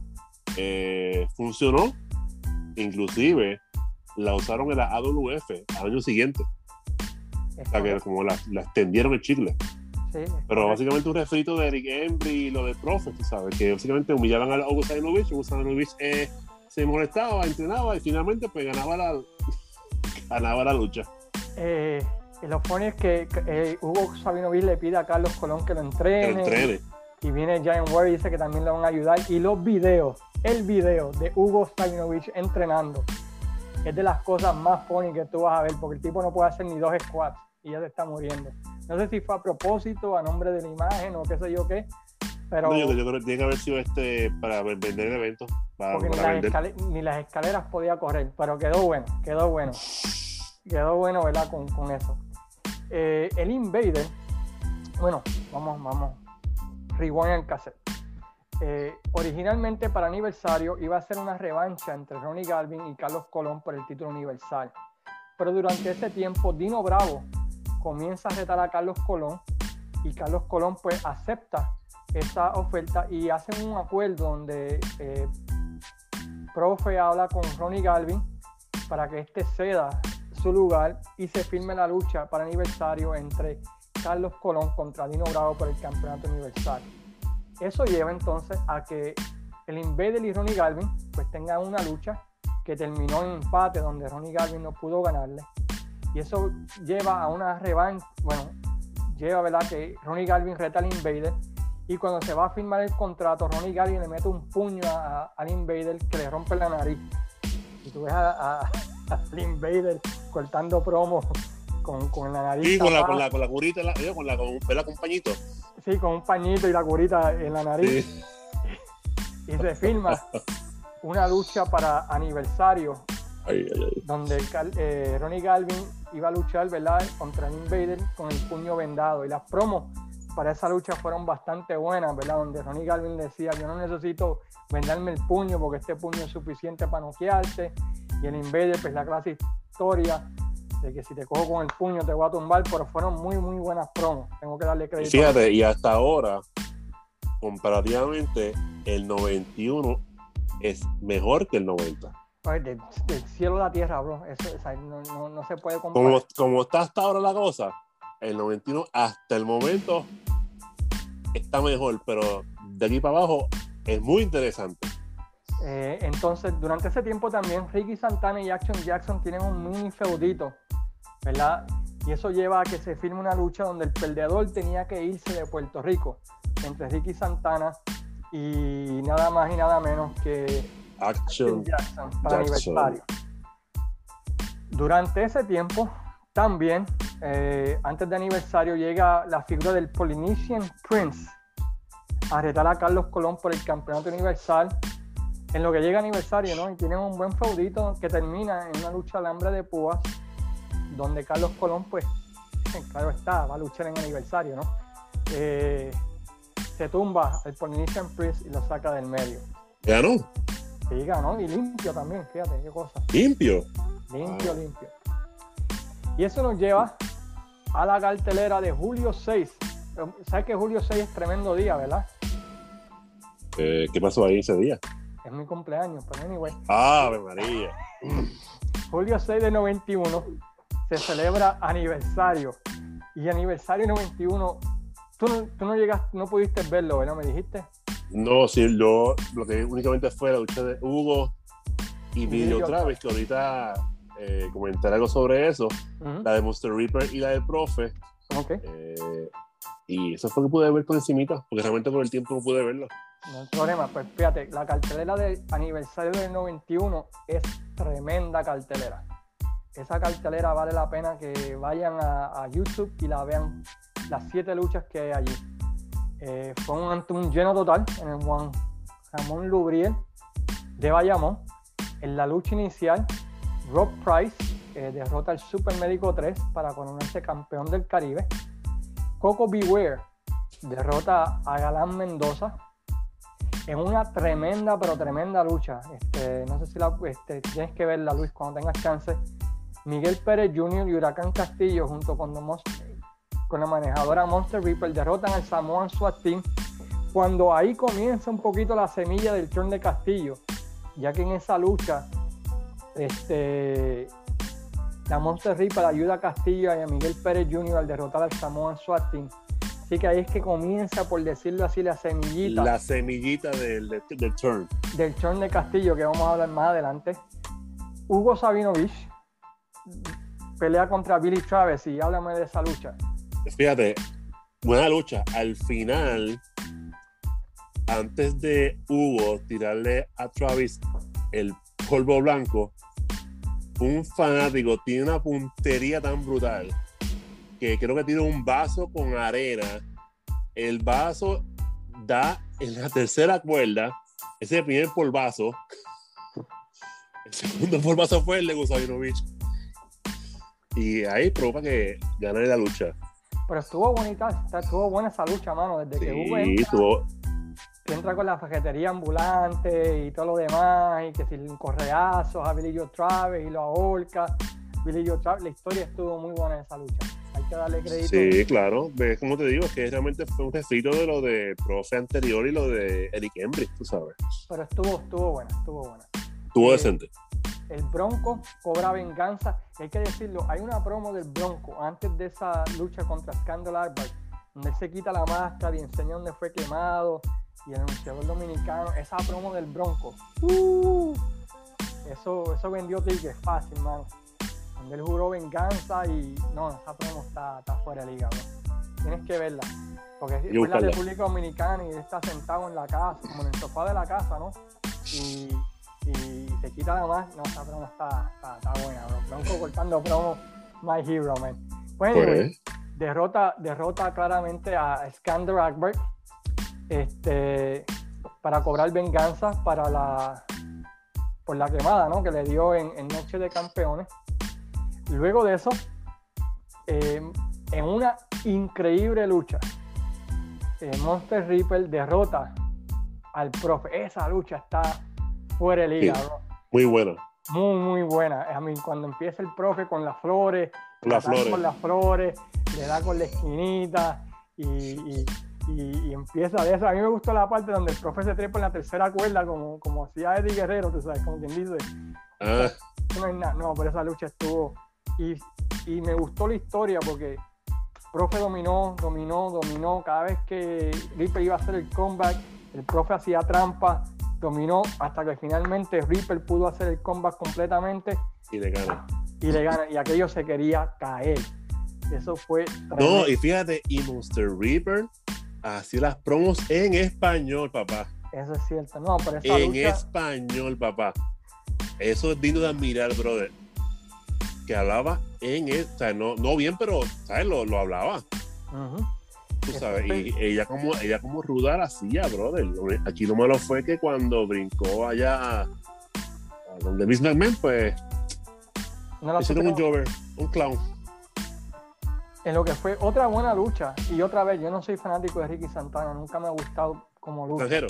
eh, funcionó. Inclusive la usaron en la AWF al año siguiente. O sea que como la, extendieron el chicle. Pero básicamente un refrito de Eric Embry y lo de profe, ¿sabes? Que básicamente humillaban a Hugo Sabinovich. Hugo Sabinovich eh, se molestaba, entrenaba y finalmente pues ganaba la, ganaba la lucha. Eh, y lo funny es que eh, Hugo Sabinovich le pide a Carlos Colón que lo entrene. Y viene Giant Ware y dice que también le van a ayudar. Y los videos, el video de Hugo Sabinovich entrenando, es de las cosas más funny que tú vas a ver, porque el tipo no puede hacer ni dos squats y ya se está muriendo. No sé si fue a propósito, a nombre de la imagen o qué sé yo qué, pero... No, yo, creo que tiene que haber sido este para vender el evento. porque ni, las escaleras podía correr, pero quedó bueno, quedó bueno. Quedó bueno, ¿verdad? Con, con eso. Eh, el Invader, bueno, vamos, vamos, rewind el cassette. Eh, originalmente para aniversario iba a ser una revancha entre Ronnie Galvin y Carlos Colón por el título universal. Pero durante ese tiempo Dino Bravo comienza a retar a Carlos Colón y Carlos Colón pues acepta esa oferta y hacen un acuerdo donde eh, Profe habla con Ronnie Galvin para que este ceda su lugar y se firme la lucha para aniversario entre Carlos Colón contra Dino Bravo por el campeonato universal. Eso lleva entonces a que el Invader y Ronnie Galvin pues tengan una lucha que terminó en empate donde Ronnie Galvin no pudo ganarle. Y eso lleva a una revancha, bueno, lleva ¿verdad? que Ronnie Galvin reta al Invader y cuando se va a firmar el contrato, Ronnie Galvin le mete un puño al Invader que le rompe la nariz. Y tú ves a, al Invader cortando promo con, con la nariz. Sí, con la, con la, con la, curita, la, con, la, con, con un pañito. Sí, con un pañito y la curita en la nariz. Y se filma una lucha para aniversario. Donde eh, Ronnie Galvin iba a luchar ¿verdad? contra el Invader con el puño vendado. Y las promos para esa lucha fueron bastante buenas, ¿verdad? Donde Ronnie Galvin decía, yo no necesito venderme el puño porque este puño es suficiente para noquearte. Y el Invader, pues la clase historia de que si te cojo con el puño te voy a tumbar, pero fueron muy, muy buenas promos. Tengo que darle crédito. Fíjate, y hasta ahora, comparativamente, el 91 es mejor que el 90. Del, cielo a la tierra, bro. Eso, no, no, se puede comparar. Como, como está hasta ahora la cosa, el 91 hasta el momento está mejor, pero de aquí para abajo es muy interesante. Eh, entonces, durante ese tiempo también Ricky Santana y Action Jackson tienen un mini feudito, ¿verdad? Y eso lleva a que se firme una lucha donde el perdedor tenía que irse de Puerto Rico entre Ricky Santana y nada más y nada menos que Action, Jackson para aniversario. Durante ese tiempo, también, eh, antes de aniversario, llega la figura del Polynesian Prince a retar a Carlos Colón por el campeonato universal en lo que llega aniversario, ¿no? Y tienen un buen feudito que termina en una lucha de hambre de púas, donde Carlos Colón, pues, claro está, va a luchar en aniversario, ¿no? Eh, se tumba al Polynesian Priest y lo saca del medio. ¿Ganó? Sí, ganó y limpio también, fíjate qué cosa. ¿Limpio? Limpio, ah. limpio. Y eso nos lleva a la cartelera de julio 6. ¿Sabes que julio 6 es tremendo día, verdad? Eh, ¿Qué pasó ahí ese día? Es mi cumpleaños, pero anyway. ¡Ave María! Julio 6 de 91 se celebra aniversario. Y aniversario 91, tú no, tú no llegaste, no pudiste verlo, ¿verdad? ¿Me dijiste? No, sí, yo lo que únicamente fue la lucha de Hugo y Video Travis, que ahorita eh, comentar algo sobre eso. La de Monster Reaper y la del Profe. Okay. Eh, y eso fue lo que pude ver por encimita, porque realmente por el tiempo no pude verlo. No hay problema, pues fíjate, la cartelera del aniversario del 91 es tremenda cartelera. Esa cartelera vale la pena que vayan a, YouTube y la vean las siete luchas que hay allí. Eh, fue un, un, lleno total en el Juan Ramón Lubriel de Bayamón. En la lucha inicial, Rob Price eh, derrota al Super Médico 3 para coronarse campeón del Caribe. Coco Beware derrota a Galán Mendoza en una tremenda, pero tremenda lucha. Este, no sé si la, este, tienes que verla, Luis, cuando tengas chance. Miguel Pérez Jr. y Huracán Castillo, junto con, con la manejadora Monster Reaper, derrotan al Samoan SWAT Team. Cuando ahí comienza un poquito la semilla del turn de Castillo, ya que en esa lucha, este, la Monster Reaper ayuda a Castillo y a Miguel Pérez Jr. al derrotar al Samoan SWAT Team. Así que ahí es que comienza, por decirlo así, la semillita. La semillita del, del, turn. Del turn de Castillo, que vamos a hablar más adelante. Hugo Sabinovich pelea contra Billy Travis y háblame de esa lucha. Fíjate, buena lucha. Al final, antes de Hugo tirarle a Travis el polvo blanco, un fanático tiene una puntería tan brutal que creo que tiene un vaso con arena. El vaso da en la tercera cuerda, ese primer polvazo. El segundo polvazo fue el de Gusavinovich. Y ahí provoca que gane la lucha. Pero estuvo bonita, estuvo buena esa lucha, mano. Desde que hubo estuvo... que entra con la fajetería ambulante y todo lo demás, y que si un correazo a Billy Joe Travis y lo ahorca. Billy Joe Travis, la historia estuvo muy buena en esa lucha hay que darle crédito. Sí, claro. Ves como te digo, es que realmente fue un refrito de lo de profe anterior y lo de Eric Embry, tú sabes. Pero estuvo, estuvo buena, estuvo buena. Estuvo eh, decente. El Bronco cobra venganza. Hay que decirlo, hay una promo del Bronco antes de esa lucha contra Scandal Arbor, donde él se quita la máscara y enseña dónde fue quemado. Y el anunciador dominicano, esa promo del Bronco. Uh, eso, eso vendió tickets fácil, mano él juró venganza y no, esa promo está, está fuera de liga, Tienes que verla. Porque es la República Dominicana y él está sentado en la casa, como en el sofá de la casa, ¿no? Y, y se quita la más. No, esa promo está, está, buena, bro. Bronco cortando promo, My Hero, man. Bueno, pues, derrota, derrota claramente a Skander Akberg este, para cobrar venganza para la por la quemada ¿no? que le dio en, en Noche de Campeones. Luego de eso, em, en una increíble lucha, eh, Monster Reaper derrota al profe. Esa lucha está fuera de liga, Muy buena. Muy, muy buena. A mí, cuando empieza el profe con las flores, las flores. con las flores, le da con la esquinita y, empieza de eso. A mí me gustó la parte donde el profe se trepa en la tercera cuerda, como, como hacía Eddie Guerrero, tú sabes, como quien dice. Ah. No, no, pero esa lucha estuvo y, me gustó la historia porque profe dominó, dominó, dominó. Cada vez que Ripper iba a hacer el comeback, el profe hacía trampa, dominó hasta que finalmente Ripper pudo hacer el comeback completamente. Y le gana. Y le gana. Y aquello se quería caer. Eso fue. No, y fíjate, y Monster Reaper hacía las promos en español, papá. Eso es cierto. No, pero En español, papá. Eso es digno de admirar, brother que hablaba en él, o sea, no, no bien, pero, ¿sabes? Lo, lo hablaba. Tú sabes, y ella como, ella como ruda la hacía, brother. Aquí lo malo fue que cuando brincó allá a, donde Miss McMahon, pues, no hicieron un jover, un clown. en lo que fue otra buena lucha. Y otra vez, yo no soy fanático de Ricky Santana, nunca me ha gustado como lucha. Extranjero.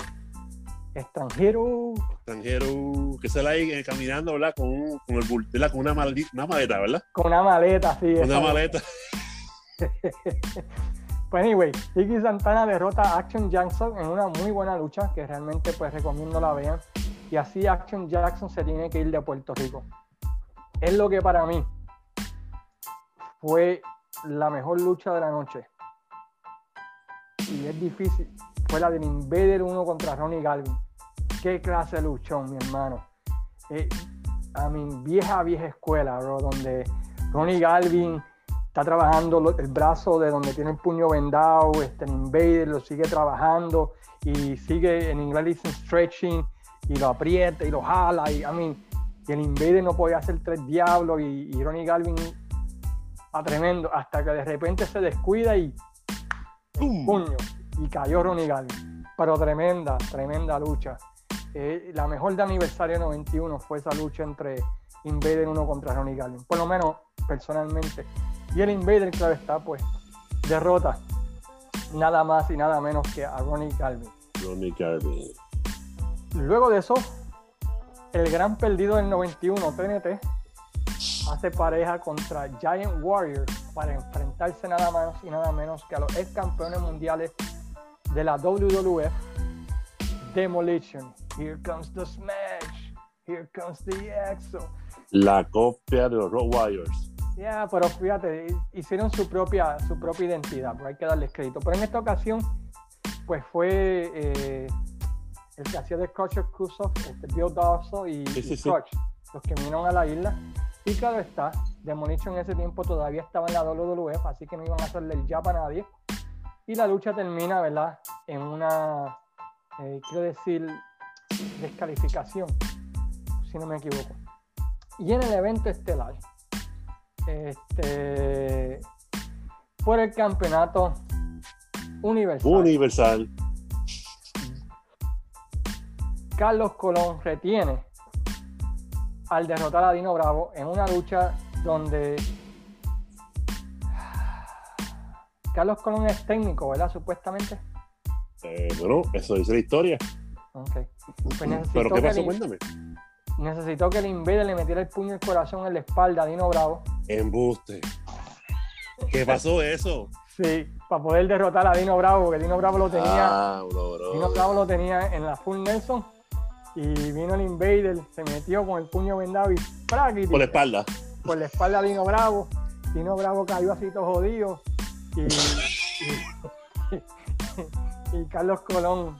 Extranjero. Extranjero, que sale ahí eh, caminando, ¿verdad? Con, un- con, el ¿verdad? con una, maldi- una maleta, ¿verdad? Con una maleta, sí. Una esa- maleta. Pues anyway, Ricky Santana derrota a Action Jackson en una muy buena lucha que realmente pues recomiendo la vean. Y así Action Jackson se tiene que ir de Puerto Rico. Es lo que para mí fue la mejor lucha de la noche. Y es difícil. Fue la del Invader 1 contra Ronnie Galvin. Qué clase de luchón, mi hermano. Eh, a mi vieja, vieja escuela, bro, donde Ronnie Galvin está trabajando el brazo de donde tiene el puño vendado, este, el Invader lo sigue trabajando y sigue en inglés dicen stretching y lo aprieta y lo jala y, I mean, y el Invader no podía hacer tres diablos y, y Ronnie Galvin a tremendo hasta que de repente se descuida y ¡Pum! puño y cayó Ronnie Galvin. Pero tremenda, tremenda lucha. Eh, la mejor de aniversario 91 fue esa lucha entre Invader 1 contra Ronnie Galvin. Por lo menos personalmente. Y el Invader, claro está, pues derrota nada más y nada menos que a Ronnie Galvin. Ronnie Garvin. Luego de eso, el gran perdido del 91, TNT, hace pareja contra Giant Warrior para enfrentarse nada más y nada menos que a los ex campeones mundiales de la WWF, Demolition. Here comes the smash. Here comes the EXO. La copia de los Road Warriors. Ya, pero fíjate, hicieron su propia, su propia identidad, pero hay que darles crédito. Pero en esta ocasión, pues fue eh, el que hacía de Crusher Kusov, este Bill Darso y, Sí, sí, y sí. Crutch, los que vinieron a la isla. Y claro está, Demolition en ese tiempo todavía estaba en la WWF, así que no iban a hacerle el jab a nadie. Y la lucha termina, ¿verdad? En una, eh, quiero decir, descalificación, si no me equivoco. Y en el evento estelar, este, por el campeonato universal. Universal. Carlos Colón retiene al derrotar a Dino Bravo en una lucha donde Carlos Colón es técnico, ¿verdad? Supuestamente. Eh, bueno, eso dice la historia. Ok. Pues ¿Pero qué que pasó? el- Cuéntame. Necesitó que el Invader le metiera el puño en el corazón en la espalda a Dino Bravo. Embuste. ¿Qué pasó eso? Sí, para poder derrotar a Dino Bravo, porque Dino Bravo lo tenía. Ah, bro, bro. Dino Bravo lo tenía en la full Nelson. Y vino el Invader, se metió con el puño vendado y. Por la espalda. por la espalda a Dino Bravo. Dino Bravo cayó así todo jodido. Y, y- y Carlos Colón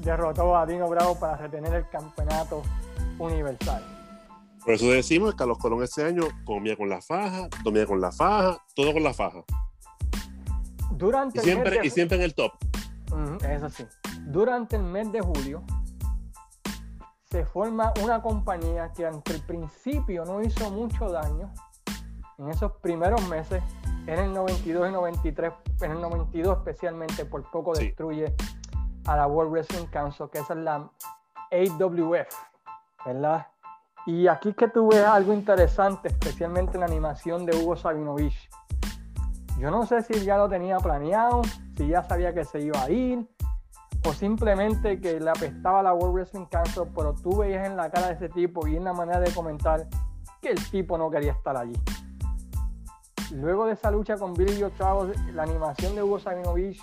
derrotó a Dino Bravo para retener el campeonato universal. Por eso decimos que Carlos Colón ese año comía con la faja, dormía con la faja, todo con la faja. Durante Y el mes siempre, de y siempre en el top. Ujú, Eso sí. Durante el mes de julio se forma una compañía que aunque al principio no hizo mucho daño, en esos primeros meses, en el 92 y 93, en el 92 especialmente, por poco Sí. destruye a la World Wrestling Council, que esa es la AWF, ¿verdad? Y aquí que tú ves algo interesante, especialmente en la animación de Hugo Sabinovich. Yo no sé si ya lo tenía planeado, si ya sabía que se iba a ir, o simplemente que le apestaba la World Wrestling Council, pero tú veías en la cara de ese tipo y en la manera de comentar que el tipo no quería estar allí. Luego de esa lucha con Billy Joe la animación de Hugo Sabinovich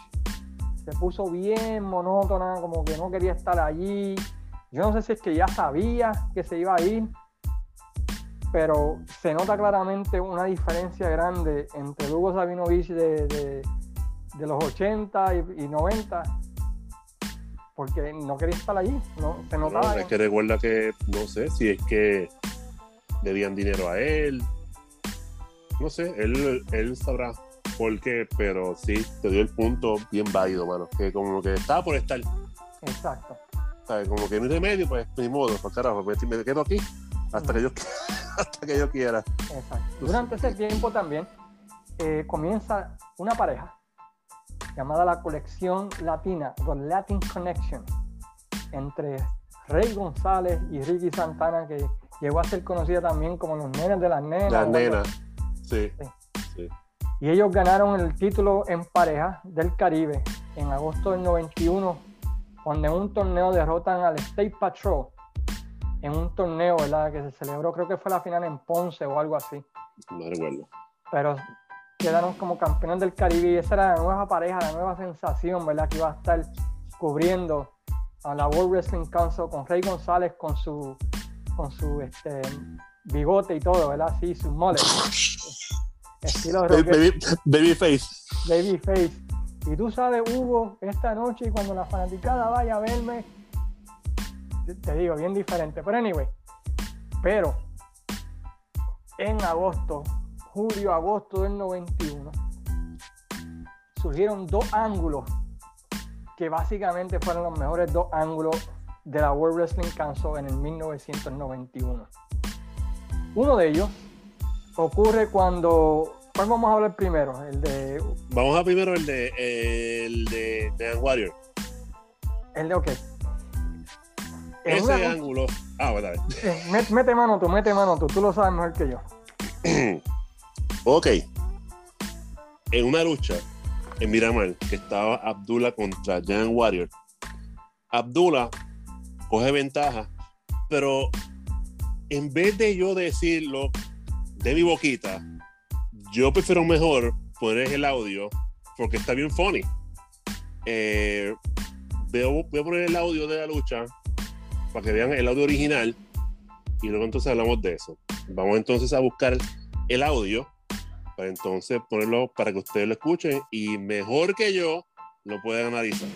se puso bien monótona, como que no quería estar allí. Yo no sé si es que ya sabía que se iba a ir, pero se nota claramente una diferencia grande entre Hugo Sabinovich de, de- de los 80 y, y 90, porque no quería estar allí, no, se notaba. No, es que recuerda que, no sé, si es que debían dinero a él. No sé, él, él sabrá por qué, pero sí, te dio el punto bien válido, mano. Que como que estaba por estar, Exacto. ¿Sabes? Como que hay remedio, pues ni modo, pues carajo, me, me quedo aquí hasta que yo, hasta que yo quiera. Exacto. Durante ese tiempo también eh, comienza una pareja llamada la colección latina, The Latin Connection, entre Rey González y Ricky Santana, que llegó a ser conocida también como los nenes de las nenas. Las nenas, sí. Sí. sí. Y ellos ganaron el título en pareja del Caribe en agosto del 91, cuando en un torneo derrotan al State Patrol en un torneo, ¿verdad? Que se celebró, creo que fue la final en Ponce o algo así. No recuerdo. Pero quedaron como campeones del Caribe y esa era la nueva pareja, la nueva sensación, ¿verdad? Que iba a estar cubriendo a la World Wrestling Council con Rey González con su con su este, bigote y todo, ¿verdad? Sí, su mole. Estilo baby, baby, face. Baby face. Y tú sabes, Hugo, esta noche cuando la fanaticada vaya a verme, te digo, bien diferente. Pero anyway, pero en agosto, julio, agosto del 91, surgieron dos ángulos que básicamente fueron los mejores dos ángulos de la World Wrestling Council en el 1991. Uno de ellos ocurre cuando. ¿Cuál vamos a hablar primero? El de. Vamos a primero el de el de, de Warrior. El de OK. Ese ángulo. Ah, bueno, eh, mete mano tú, mete mano tú, tú lo sabes mejor que yo. ok. En una lucha en Miramar, que estaba Abdullah contra Jan Warrior. Abdullah coge ventaja, pero en vez de yo decirlo de mi boquita, yo prefiero mejor poner el audio porque está bien funny. Eh, voy a poner el audio de la lucha para que vean el audio original y luego entonces hablamos de eso. Vamos entonces a buscar el audio para entonces ponerlo para que ustedes lo escuchen y mejor que yo lo puedan analizar.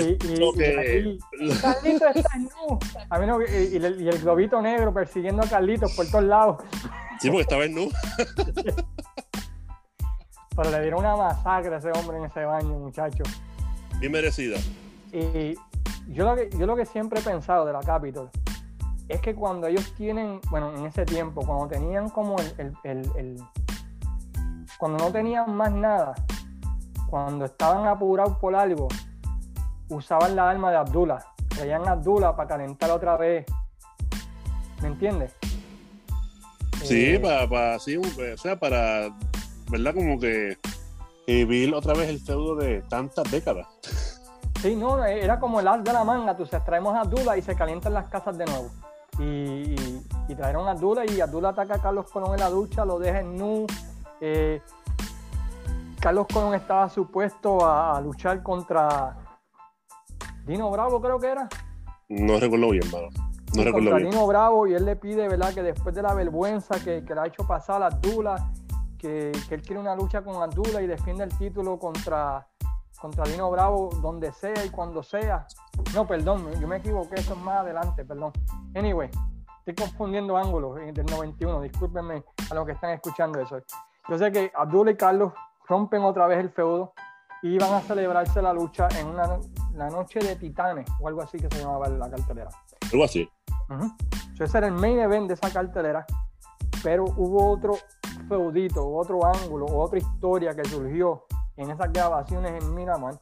Y, y, que- aquí, Carlito está nu. A mí no- y, y el, y el globito negro persiguiendo a Carlitos por todos lados. sí, porque estaba en nu. Pero le dieron una masacre a ese hombre en ese baño, muchacho. Bien merecida. Y yo lo que, yo lo que siempre he pensado de la Capitol es que cuando ellos tienen, bueno, en ese tiempo, cuando tenían como el, el- el- el- cuando no tenían más nada, cuando estaban apurados por algo, usaban la arma de Abdullah. Traían a Abdullah para calentar otra vez. ¿Me entiendes? Sí, Eh, para, sí, un- o sea, para, ¿verdad? Como que vivir otra vez el feudo de tantas décadas. Sí, no, era como el as de la manga, tú sabes, traemos a Abdullah y se calientan las casas de nuevo. Y, y, y trajeron a Abdullah y Abdullah ataca a Carlos Colón en la ducha, lo deja en nu. Eh, Carlos Colón estaba supuesto a, a luchar contra Dino Bravo, creo que era. No recuerdo bien, mano. No Sí, recuerdo bien. Dino Bravo y él le pide, ¿verdad? Que después de la vergüenza que, que le ha hecho pasar a Abdullah, que, que él quiere una lucha con Abdullah y defiende el título contra, contra Dino Bravo donde sea y cuando sea. No, perdón, yo me equivoqué, eso es más adelante, perdón. Anyway, estoy confundiendo ángulos del 91, discúlpenme a los que están escuchando eso. Yo sé que Abdullah y Carlos rompen otra vez el feudo y van a celebrarse la lucha en una, la noche de titanes o algo así que se llamaba la cartelera. Algo así. So, ese era el main event de esa cartelera, pero hubo otro feudito, otro ángulo, otra historia que surgió en esas grabaciones en Miramar.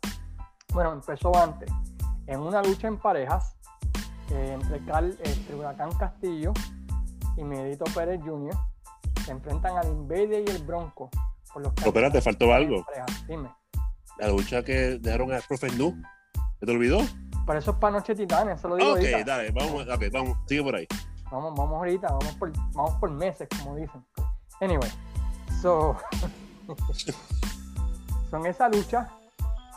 Bueno, empezó antes, en una lucha en parejas eh, entre, Cal, entre Huracán Castillo y Miguelito Pérez Jr. Se enfrentan al Invader y el Bronco. Por los Pero espérate, faltó algo. Dime. La lucha que dejaron al profe Nu. ¿Se te olvidó? Pero eso es para Noche Titanes, eso lo digo ok, ahorita. dale, vamos, ok, vamos, sigue por ahí. Vamos, vamos ahorita, vamos por, vamos por meses, como dicen. Anyway, so, son esa lucha,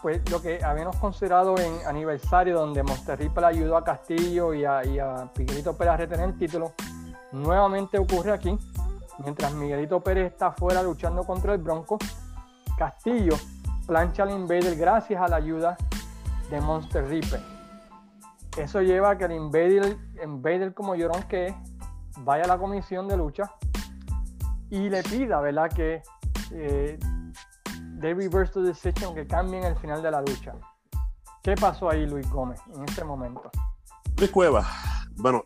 pues lo que habíamos considerado en aniversario, donde Monster Ripple ayudó a Castillo y a, y a Miguelito Pérez a retener el título, nuevamente ocurre aquí, mientras Miguelito Pérez está afuera luchando contra el Bronco, Castillo plancha al Invader gracias a la ayuda de Monster Ripple. Eso lleva a que el Invader, Invader como llorón que es, vaya a la comisión de lucha y le pida, ¿verdad? Que eh, de reverse the decision, que cambien el final de la lucha. ¿Qué pasó ahí, Luis Gómez, en ese momento? Luis Cueva. Bueno,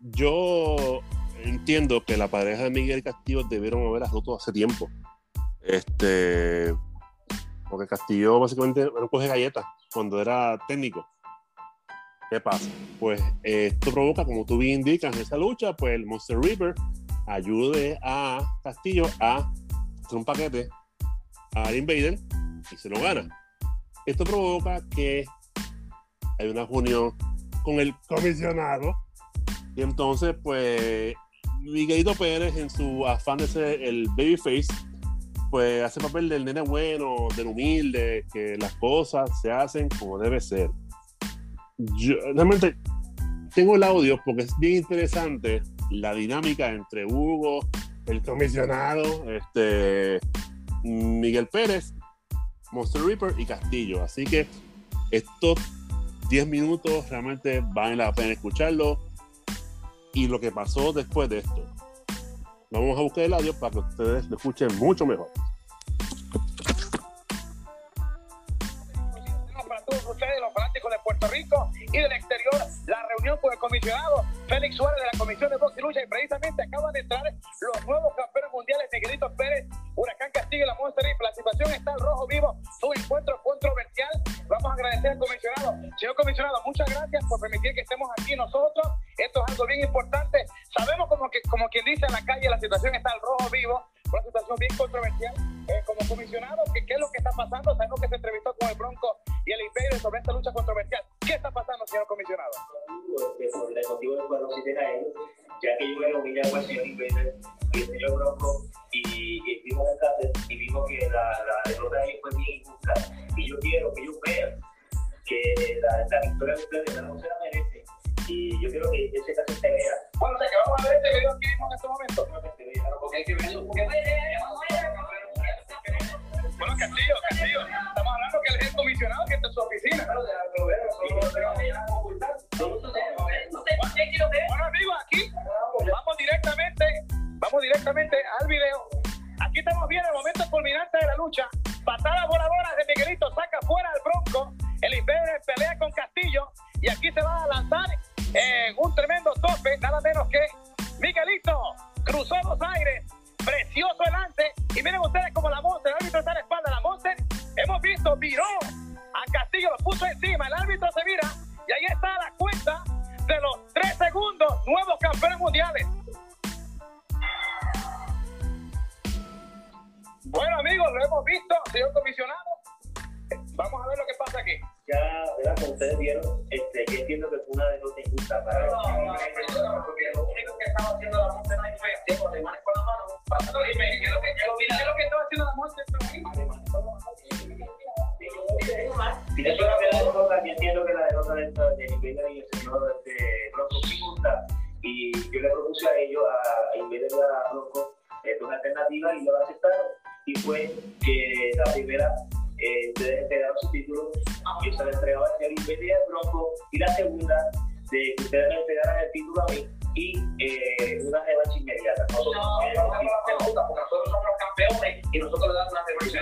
yo entiendo que la pareja de Miguel Castillo debieron haber roto hace tiempo. Este. Porque Castillo básicamente no coge galletas cuando era técnico. ¿Qué pasa? Pues eh, esto provoca, como tú bien indicas, en esa lucha, pues el Monster Reaper ayude a Castillo a hacer un paquete al Invader y se lo gana. Esto provoca que hay una unión con el comisionado y entonces pues Miguelito Pérez en su afán de ser el babyface pues hace papel del nene bueno, del humilde, que las cosas se hacen como debe ser. Yo realmente tengo el audio porque es bien interesante la dinámica entre Hugo, el comisionado, este Miguel Pérez, Monster Reaper y Castillo. Así que estos 10 minutos realmente valen la pena escucharlo. Y lo que pasó después de esto. Vamos a buscar el audio para que ustedes lo escuchen mucho mejor. Y del exterior, la reunión con el comisionado Félix Suárez de la Comisión de Box y Lucha y precisamente acaban de entrar los nuevos campeones mundiales Miguelito Pérez, Huracán Castillo y la Monster Inc. La situación está al rojo vivo, su encuentro controversial. Vamos a agradecer al comisionado. Señor comisionado, muchas gracias por permitir que estemos aquí nosotros. Esto es algo bien importante. Sabemos como que como quien dice en la calle, la situación está al rojo vivo, una situación bien controversial. Eh, como comisionado, ¿qué, ¿qué es lo que está pasando? Sabemos que se entrevistó con el Bronco y el Invader sobre esta lucha controversial. ¿Qué está pasando, señor comisionado? Por el motivo de conocer a ya que yo era humillado al señor Invader y el señor Bronco y, vimos el caso y vimos que la, derrota de ellos fue bien injusta. Y yo quiero que ellos vean que la, la victoria de ustedes no se la merece. Y yo quiero que ese caso se vea. Bueno, o sea, que vamos a ver este video aquí mismo en este momento. Que se vea, porque hay que verlo. Bueno, Castillo, Castillo, estamos hablando que él es el comisionado que está en su oficina. Claro, no lo. Bueno, amigos, aquí vamos directamente, vamos directamente al video. Aquí estamos viendo el momento culminante de la lucha. Patadas voladoras de Miguelito saca fuera al Bronco. El Iberia pelea con Castillo y aquí se va a lanzar eh, un tremendo tope, nada menos que Miguelito cruzó los aires, precioso delante. Y miren ustedes como la Monster, el árbitro está a la espalda. La Monster, hemos visto, viró a Castillo, lo puso encima. El árbitro se mira y ahí está la cuenta de los tres segundos, nuevos campeones mundiales. Bueno, amigos, lo hemos visto, señor comisionado. Vamos a ver lo que pasa aquí. Ya, ¿verdad? Como ustedes vieron, este, yo entiendo que fue una derrota injusta para No, no, no, porque lo único que estaba haciendo la monte Night fue alemanes con la mano, pasando y me ¿qué es lo que, qué es lo que estaba haciendo la monte Y eso era la derrota, yo entiendo que la derrota de, de Invader y el señor este, Bronco fue injusta. Y yo le propuse a ellos, a Invader y a Bronco, eh, una alternativa y la aceptaron. Y fue que la primera, eh, ustedes entregaron su título, yo se lo entregaba al señor y al Bronco. Y la segunda, de que ustedes me entregaran el título a mí y eh, una revancha inmediata. Nosotros, No, eh, no, no, no, no, porque nosotros somos los campeones y nosotros le damos una revancha.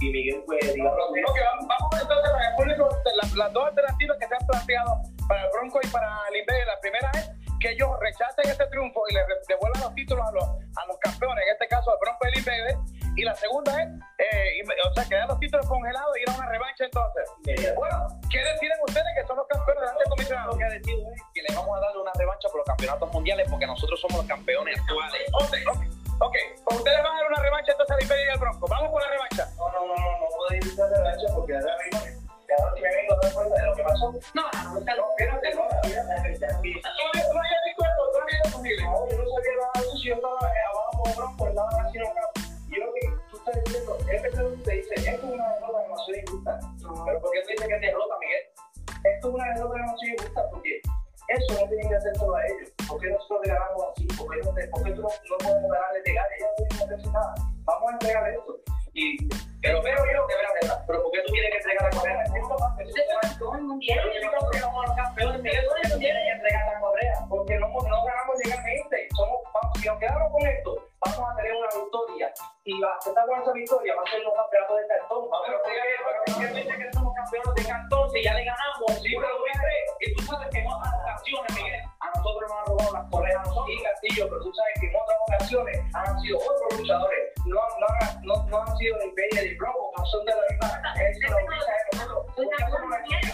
y Miguel, pues, digamos, vamos entonces para el público, las, las dos alternativas que se han planteado para el Bronco y para el Invader. La primera es que ellos rechacen este triunfo y le devuelvan los títulos a los, a los campeones, en este caso al Bronco y el Invader. Y la segunda es, eh, y- o sea, quedar los títulos congelados y ir a una revancha entonces. Bueno, ¿qué deciden ustedes que son los campeones delante del comisionado? Lo que ha decidido es que le vamos a darle una revancha por los campeonatos mundiales porque nosotros somos los campeones actuales. Ok, ok, ok. Pues ustedes van a dar una revancha entonces al Invader y al Bronco. Vamos por la revancha. No, no, no, no, no puedo ir a la derecha porque ahora mismo, que me vengo a dar cuenta de lo que pasó. No, no, no, espérate, no. No no. No, yo no estás diciendo, es que tú te dice, esto es una derrota demasiado injusta. Pero ¿por qué tú dices que es derrota, Miguel? Esto es una derrota demasiado injusta porque eso no tienen que hacer solo a ellos. ¿Por qué nosotros le ganamos así? ¿Por qué, no, te- por qué tú no, no podemos ganarle de gana? Ellos no tienen que hacer nada. Vamos a entregar esto. Y, pero, pero yo, de verdad, pero ¿por qué tú tienes que entregar la correa? Porque no, no ganamos legalmente. Somos, vamos, si nos quedamos con esto, vamos a tener una victoria. Y va a aceptar con esa victoria, va a ser los campeonatos de cartón. Vamos a ¿Por qué dice que somos campeones de cantón si ya le ganamos? Sí, pero tú crees, y tú sabes que en otras ocasiones, Miguel, a nosotros nos han robado las correas, a nosotros y Castillo, pero tú sabes que en otras ocasiones han sido otros luchadores, no, no, no, no han sido ni Peña Bronco, no son de la misma. Es.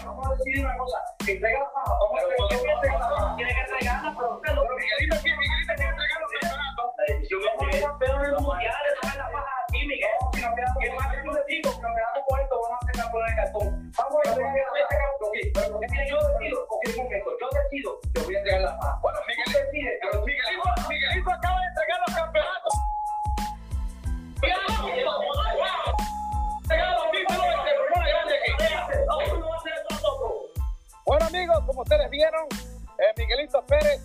Vamos a decidir una cosa, que entrega la vamos a. Tiene que Miguelito, es la baja aquí, Miguel. Si nos quedamos, ¿qué más que tú? Si a campeones de. Vamos a campeón. Yo decido, momento, yo decido, yo voy a entregar la faja. Bueno, Miguelito decide, pero Miguelito acaba de entregar los campeonatos. Bueno amigos, como ustedes vieron, eh, Miguelito Pérez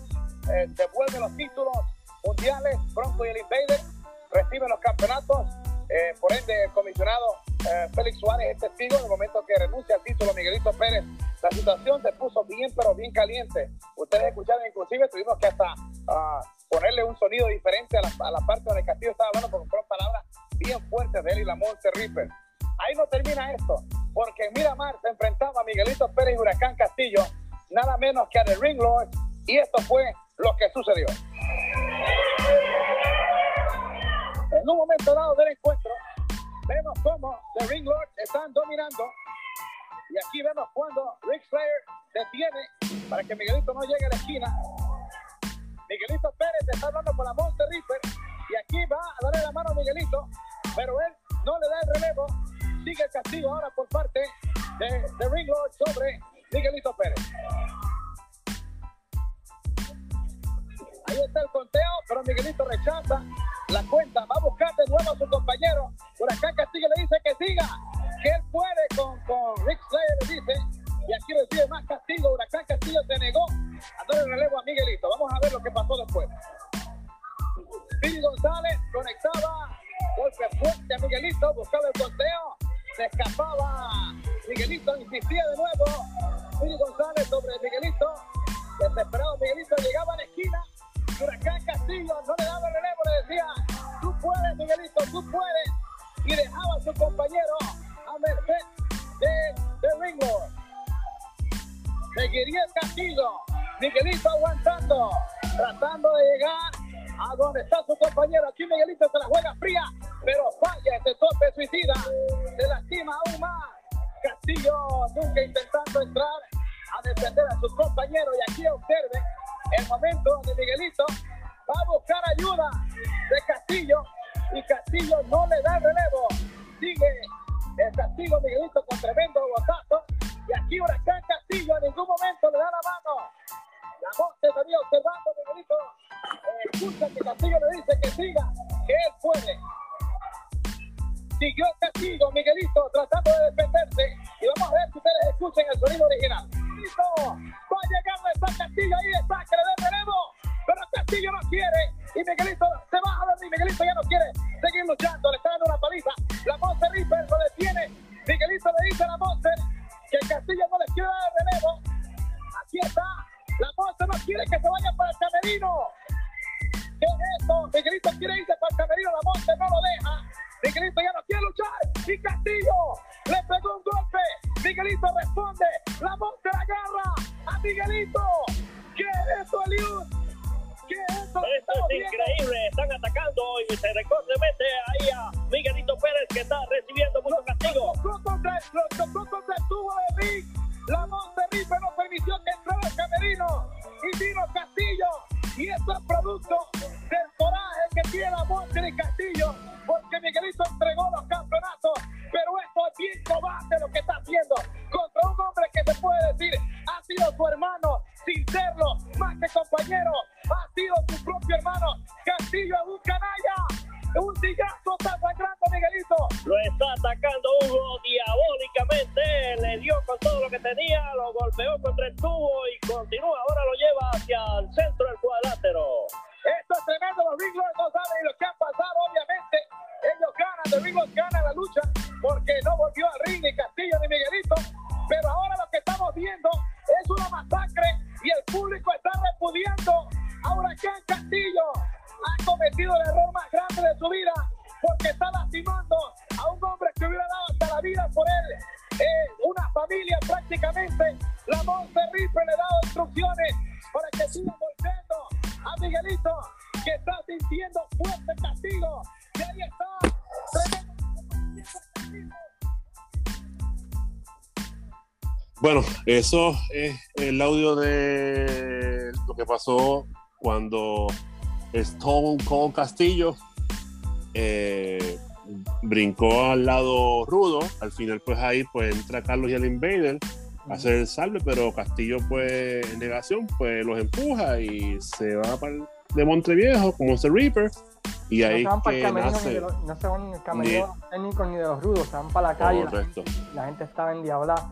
eh, devuelve los títulos mundiales, Bronco y el Invader reciben los campeonatos, eh, por ende el comisionado Félix Suárez es testigo en el momento que renuncia al título Miguelito Pérez. La situación se puso bien pero bien caliente. Ustedes escucharon inclusive, tuvimos que hasta ah, ponerle un sonido diferente a la, parte donde Castillo estaba hablando porque fueron palabras bien fuertes de él y la Monte Ripper. Ahí no termina esto, porque en Miramar se enfrentaba a Miguelito Pérez y Huracán Castillo, nada menos que a The Ring Lord, y esto fue lo que sucedió. En un momento dado del encuentro, vemos cómo The Ring Lord están dominando, y aquí vemos cuando Rick Flair detiene para que Miguelito no llegue a la esquina. Miguelito Pérez está hablando con la Monte Ripper, y aquí va a darle la mano a Miguelito, pero él no le da el relevo. Sigue el castigo ahora por parte de, de Ring Lord sobre Miguelito Pérez. Ahí está el conteo, pero Miguelito rechaza la cuenta. Va a buscar de nuevo a su compañero. Huracán Castillo le dice que siga, que él puede con, con Rick Slayer, le dice. Y aquí recibe más castigo. Huracán Castillo se negó a dar el relevo a Miguelito. Vamos a ver lo que pasó después. Piri González conectaba golpe fuerte a Miguelito, buscaba el conteo, se escapaba. Miguelito insistía de nuevo. Piri González sobre Miguelito. Desesperado Miguelito llegaba a la esquina. Huracán Castillo no le daba el relevo, le decía, tú puedes Miguelito, tú puedes. Y dejaba a su compañero a merced de, de Ringo. Seguiría el Castillo. Miguelito aguantando, tratando de llegar a donde está su compañero. Aquí Miguelito se la juega fría, pero falla ese tope suicida. Se lastima aún más. Castillo nunca intentando entrar a defender a sus compañeros. Y aquí observen el momento donde Miguelito va a buscar ayuda de Castillo y Castillo no le da relevo. Sigue el castigo Miguelito con tremendo botazo. Y aquí Huracán Castillo en ningún momento le da la mano. La voz se venía observando Miguelito. Escucha que Castillo le dice que siga, que él puede. Siguió el castigo Miguelito tratando de defenderse. Y vamos a ver si ustedes escuchen el sonido original. Miguelito va a llegar está Castillo, ahí está, que le relevo. Pero Castillo no quiere. Y Miguelito se baja de mí. Miguelito ya no quiere seguir luchando. Le está dando una paliza. La Monster Ripper lo detiene. Miguelito le dice a la Monster que Castillo no le quiere dar relevo. Aquí está. La Monster no quiere que se vaya para el camerino. ¿Qué es esto? Miguelito quiere irse para el camerino. La Monster no lo deja. Miguelito ya no quiere luchar. Y Castillo le pegó un golpe. Miguelito responde. La Monster agarra a Miguelito. ¿Qué es esto, Eliud? ¿Qué es esto? Esto es increíble, están atacando y se mete ahí a Miguelito Pérez que está recibiendo mucho castigo. Lo tocó contra el tubo de ring. La Monte compañero, ha sido su propio hermano. Castillo es un canalla, un sillazo está sangrando Miguelito. Lo está atacando Hugo diabólicamente, le dio con todo lo que tenía, lo golpeó contra el tubo y continúa, ahora lo lleva hacia el centro del cuadrátero. Esto es tremendo, los Ringlos no saben lo que han pasado, obviamente. Ellos ganan, los Ringlos ganan la lucha porque no volvió al ring ni Castillo ni Miguelito. Pero ahora lo que estamos viendo es una masacre y el público repudiando a Huracán Castillo. Ha cometido el error más grande de su vida porque está lastimando a un hombre que hubiera dado hasta la vida por él. Eh, una familia prácticamente. La Monte Ripper le ha dado instrucciones para que siga golpeando a Miguelito, que está sintiendo fuerte castigo. Y. Bueno, eso es el audio de lo que pasó cuando Stone Cold Castillo eh, brincó al lado rudo. Al final, pues ahí pues entra Carlos y el Invader a hacer el salve, pero Castillo, pues en negación, pues los empuja y se va para el, de Montreviejo como ese Reaper. Y ahí no se van para el camerino, nace. ni de los, no se van en el camerino de los técnicos ni de los rudos, se van para la calle. La gente, la gente estaba endiablada.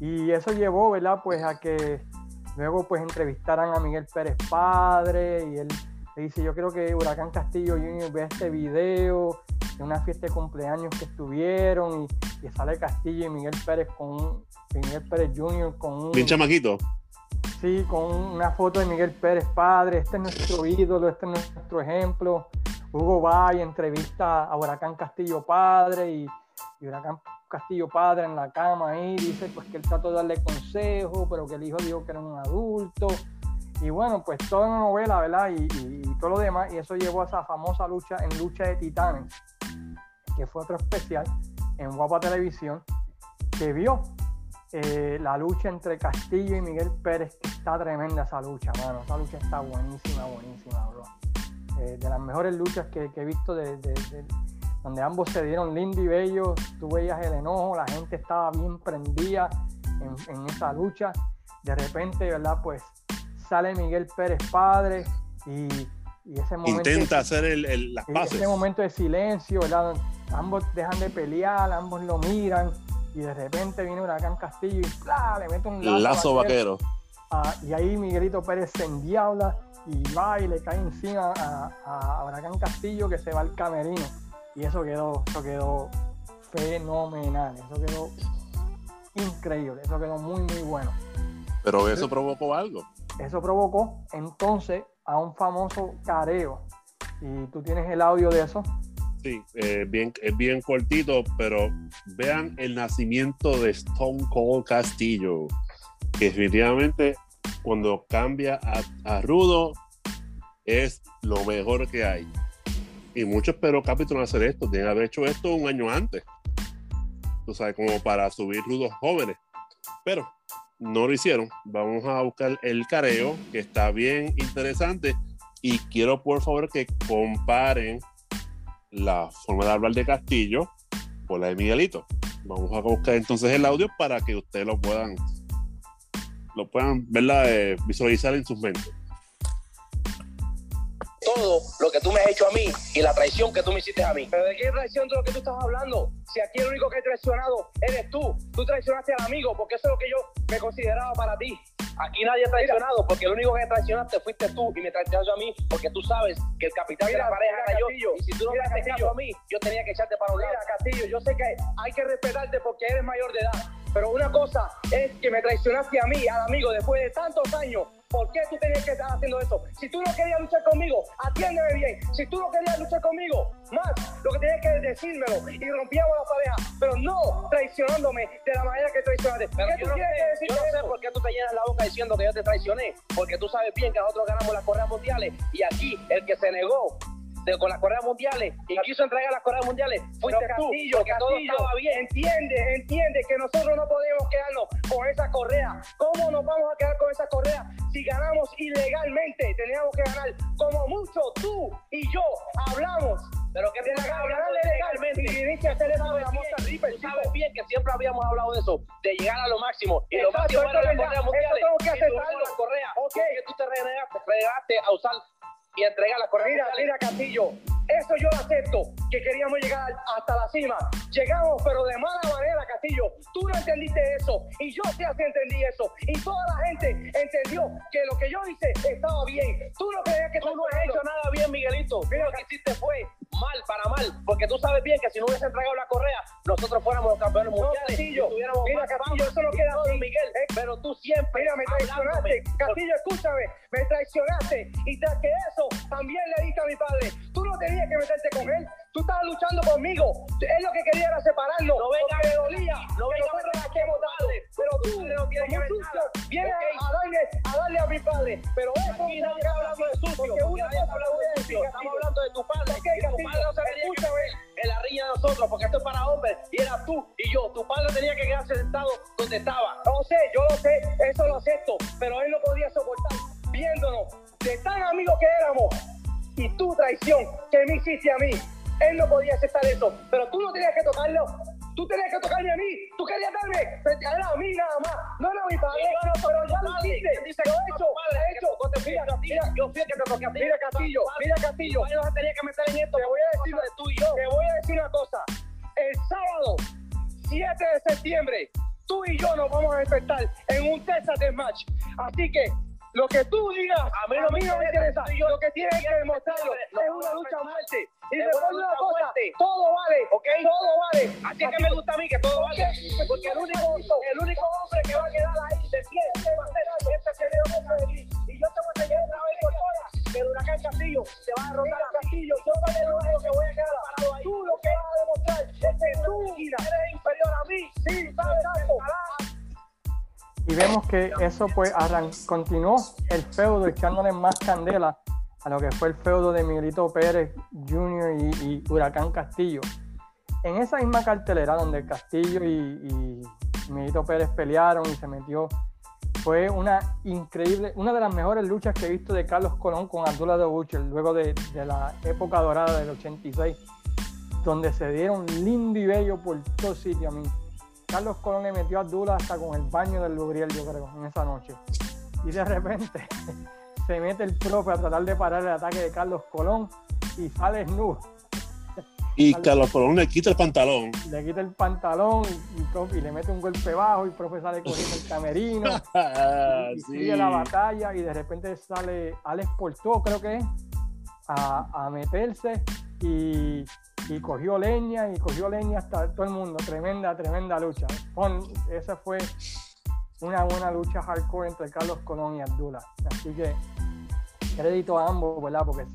Y eso llevó, ¿verdad? Pues a que luego pues entrevistaran a Miguel Pérez Padre y él le dice, yo creo que Huracán Castillo Junior ve este video de una fiesta de cumpleaños que estuvieron y, y sale Castillo y Miguel Pérez con un, Miguel Pérez Junior con un, Bien chamaquito. Sí, con una foto de Miguel Pérez padre, este es nuestro ídolo, este es nuestro ejemplo. Hugo Valle entrevista a Huracán Castillo padre y, y Huracán Castillo padre en la cama ahí, dice pues que él trató de darle consejo, pero que el hijo dijo que era un adulto. Y bueno, pues toda una novela, ¿verdad? Y, y- todo lo demás, y eso llevó a esa famosa lucha en Lucha de Titanes, que fue otro especial en Guapa Televisión, que vio eh, la lucha entre Castillo y Miguel Pérez, que está tremenda esa lucha, mano. Esa lucha está buenísima, buenísima, bro. Eh, de las mejores luchas que, he visto, de- de- donde ambos se dieron lindo y bello. Tú veías el enojo, la gente estaba bien prendida en, en esa lucha. De repente, ¿verdad? Pues sale Miguel Pérez padre y, y ese momento. Intenta hacer el, el- las paces. Ese momento de silencio, ¿verdad? Ambos dejan de pelear, ambos lo miran y de repente viene Huracán Castillo y ¡plá! le mete un lazo, Lazo vaquero. Ah, y ahí Miguelito Pérez se endiabla y va y le cae encima a, a Huracán Castillo que se va al camerino. Y eso quedó, eso quedó fenomenal, eso quedó increíble, eso quedó muy muy bueno. Pero eso provocó algo. Eso provocó entonces a un famoso careo. Y tú tienes el audio de eso. Sí, eh, bien, es bien cortito, pero vean el nacimiento de Stone Cold Castillo. Que definitivamente cuando cambia a, a Rudo es lo mejor que hay. Y muchos pero capítulos hacer esto, que haber hecho esto un año antes. Tú sabes, como para subir rudos jóvenes. Pero no lo hicieron. Vamos a buscar el careo, que está bien interesante. Y quiero, por favor, que comparen la forma de hablar de Castillo por la de Miguelito. Vamos a buscar entonces el audio para que ustedes lo puedan, lo puedan verla, eh, visualizar en sus mentes todo lo que tú me has hecho a mí y la traición que tú me hiciste a mí. ¿Pero de qué traición de lo que tú estás hablando? Si aquí el único que ha traicionado eres tú. Tú traicionaste al amigo porque eso es lo que yo me consideraba para ti. Aquí nadie ha traicionado porque el único que traicionaste fuiste tú y me traicionaste a mí porque tú sabes que el capitán de la pareja era yo. Y si tú no me has a mí, yo tenía que echarte para un lado. Castillo, yo sé que hay que respetarte porque eres mayor de edad. Pero una cosa es que me traicionaste a mí, al amigo, después de tantos años ¿Por qué tú tenías que estar haciendo eso? Si tú no querías luchar conmigo, atiéndeme bien. Si tú no querías luchar conmigo, más lo que tenías que decírmelo y rompíamos la pareja, pero no traicionándome de la manera que traicionaste. Pero ¿Qué tú quieres sé, decir yo no sé por qué tú te llenas la boca diciendo que yo te traicioné, porque tú sabes bien que nosotros ganamos las correas mundiales y aquí el que se negó con las correas mundiales y quiso entregar las correas mundiales fuiste Castillo, tú, que todo estaba bien. Entiende, entiende que nosotros no podemos quedarnos con esa correa. ¿Cómo nos vamos a quedar con esa correa si ganamos ilegalmente? Teníamos que ganar como mucho tú y yo hablamos. Pero que que hablar legalmente. Y viniste a hacer eso de la Tú sabes bien que siempre habíamos hablado de eso, de llegar a lo máximo. Y lo máximo era las correas mundiales. Tengo que hacer algo. La correa. Okay. Que tú te renegaste, renegaste a usar y entrega la correa. Mira, mira, Castillo, eso yo lo acepto, que queríamos llegar hasta la cima. Llegamos, pero de mala manera, Castillo. Tú no entendiste eso, y yo sí así entendí eso. Y toda la gente entendió que lo que yo hice estaba bien. Tú no creías que tú no has hecho nada bien, Miguelito. Mira, lo que hiciste fue mal, para mal, porque tú sabes bien que si no hubiese entregado la correa, nosotros fuéramos los campeones mundiales. Castillo, mira, Castillo, eso no queda así, Miguel. Eh, pero tú siempre. Mira, me traicionaste. Castillo, escúchame, me traicionaste. Y tras que eso, también le diste a mi padre. Tú no tenías que meterte con él. Tú estabas luchando conmigo. Él lo que quería era separarnos. No venga, me dolía. No venga, que tarde. Pero tú, no tienes que ver vienes a darle, a darle a mi padre. Pero eso Aquí nadie está hablando de sucio. Porque una cosa hablando de sucio. Estamos hablando de tu padre. Okay, tu padre no se tenía que ver en la riña de nosotros, porque esto es para hombres. Y era tú y yo. Tu padre tenía que quedarse sentado donde estaba. No sé, yo lo sé. Eso lo acepto. Pero él no podía soportar viéndonos de tan amigos que éramos y tu traición que me hiciste a mí. Él no podía aceptar eso, pero tú no tenías que tocarlo. Tú tenías que tocarme a mí. Tú querías darme. Era a mí nada más. No era a mi padre. No, no, pero ya lo hiciste. Dice lo he hecho. Lo he hecho. Mira, mira, yo fui el que te toqué a ti. Mira, Castillo. Mira, Castillo. Yo no tenía que meter en esto. Te voy a decir de tú y yo. Te voy a decir una cosa. El sábado 7 de septiembre, tú y yo nos vamos a despertar en un Texas Match. Así que lo que tú digas, a mí no, me interesa. Lo que tienes que demostrarlo es una lucha a muerte. Y recuerda una cosa, todo vale, ¿ok? Todo vale. Así es que me gusta a mí que todo vale. Porque el único, el único hombre que va a quedar ahí de pie va a ser ese que le de aquí. Y yo te voy a enseñar una vez por todas que el huracán Castillo se va a rotar Castillo. Yo a lo único que voy a quedar parado ahí. Tú lo que vas a demostrar es que tú eres inferior a mí. Sí, sabes algo y vemos que eso pues continuó el feudo echándole más candela a lo que fue el feudo de Miguelito Pérez Jr. y, Huracán Castillo. En esa misma cartelera donde Castillo y, Miguelito Pérez pelearon y se metió, fue una increíble, una de las mejores luchas que he visto de Carlos Colón con Abdullah de Butcher luego de, de la época dorada del 86, donde se dieron lindo y bello por todo sitio a mí Carlos Colón le metió a Dula hasta con el baño del Lubriel, yo creo, en esa noche. Y de repente se mete el profe a tratar de parar el ataque de Carlos Colón y sale nudo. Y Carlos Colón le quita el pantalón. Le quita el pantalón y, le mete un golpe bajo y el profe sale corriendo el camerino. y, sigue la batalla y de repente sale Alex Portó, creo que es, a, a meterse y y cogió leña y cogió leña hasta todo el mundo. Tremenda, tremenda lucha. esa fue una buena lucha hardcore entre Carlos Colón y Abdullah. Así que crédito a ambos, ¿verdad? Porque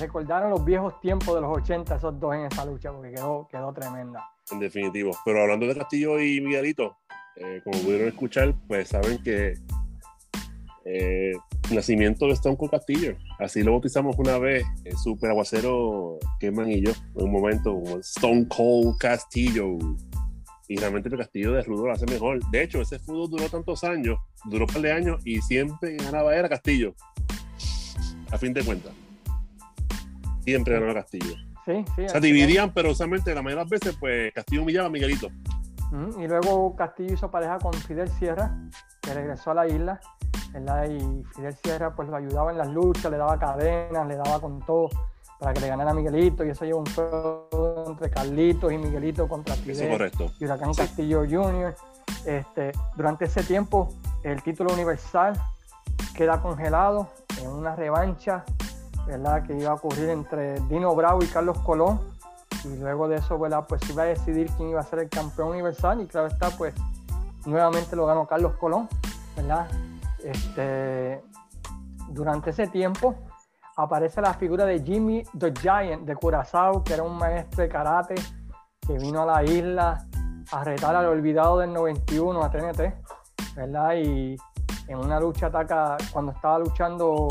recordaron los viejos tiempos de los 80 esos dos en esa lucha porque quedó, quedó tremenda. En definitivo. Pero hablando de Castillo y Miguelito, eh, como pudieron escuchar, pues saben que eh, nacimiento de Stone Cold Castillo. Así lo bautizamos una vez, el super aguacero Keman y yo, en un momento, Stone Cold Castillo. Y realmente el Castillo de Rudo lo hace mejor. De hecho, ese fútbol duró tantos años, duró un par de años y siempre ganaba era Castillo. A fin de cuentas. Siempre ganaba Castillo. Sí, sí. O sea, dividían, pero usualmente la mayoría de las veces, pues Castillo humillaba a Miguelito. Y luego Castillo hizo pareja con Fidel Sierra, que regresó a la isla, ¿verdad? Y Fidel Sierra pues lo ayudaba en las luchas, le daba cadenas, le daba con todo para que le ganara a Miguelito. Y eso llevó un juego entre Carlitos y Miguelito contra Fidel y Huracán Sí. Castillo Jr. Este, durante ese tiempo, el título universal queda congelado en una revancha, ¿verdad? Que iba a ocurrir entre Dino Bravo y Carlos Colón. Y luego de eso, ¿verdad? Pues iba a decidir quién iba a ser el campeón universal. Y claro está, pues nuevamente lo ganó Carlos Colón, ¿verdad? Este, durante ese tiempo aparece la figura de Jimmy the Giant de Curazao, que era un maestro de karate que vino a la isla a retar al olvidado del 91 a TNT, ¿verdad? Y en una lucha ataca, cuando estaba luchando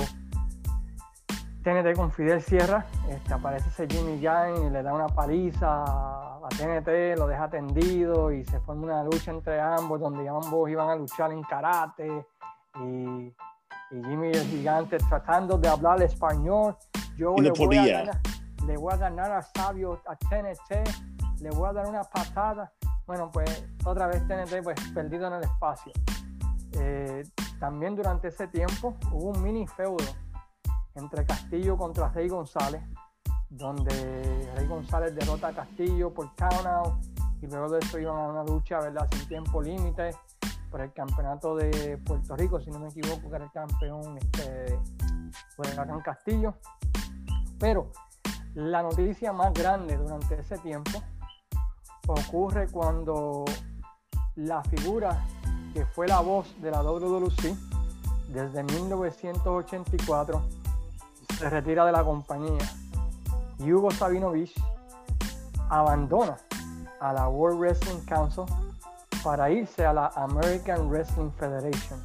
TNT con Fidel Sierra, este, aparece ese Jimmy Giant y le da una paliza a TNT, lo deja tendido y se forma una lucha entre ambos, donde ambos iban a luchar en karate y, y Jimmy el gigante tratando de hablar español. Yo le, voy a ganar, le voy a ganar a Sabio, a TNT, le voy a dar una patada. Bueno, pues otra vez TNT pues perdido en el espacio. Eh, también durante ese tiempo hubo un mini feudo entre Castillo contra Rey González, donde Rey González derrota a Castillo por count out y luego de eso iban a una lucha, ¿verdad? Sin tiempo límite por el campeonato de Puerto Rico, si no me equivoco, que era el campeón este, fue Huracán Castillo. Pero la noticia más grande durante ese tiempo ocurre cuando la figura que fue la voz de la WWC desde 1984 se retira de la compañía y Hugo Sabinovich abandona a la World Wrestling Council para irse a la American Wrestling Federation.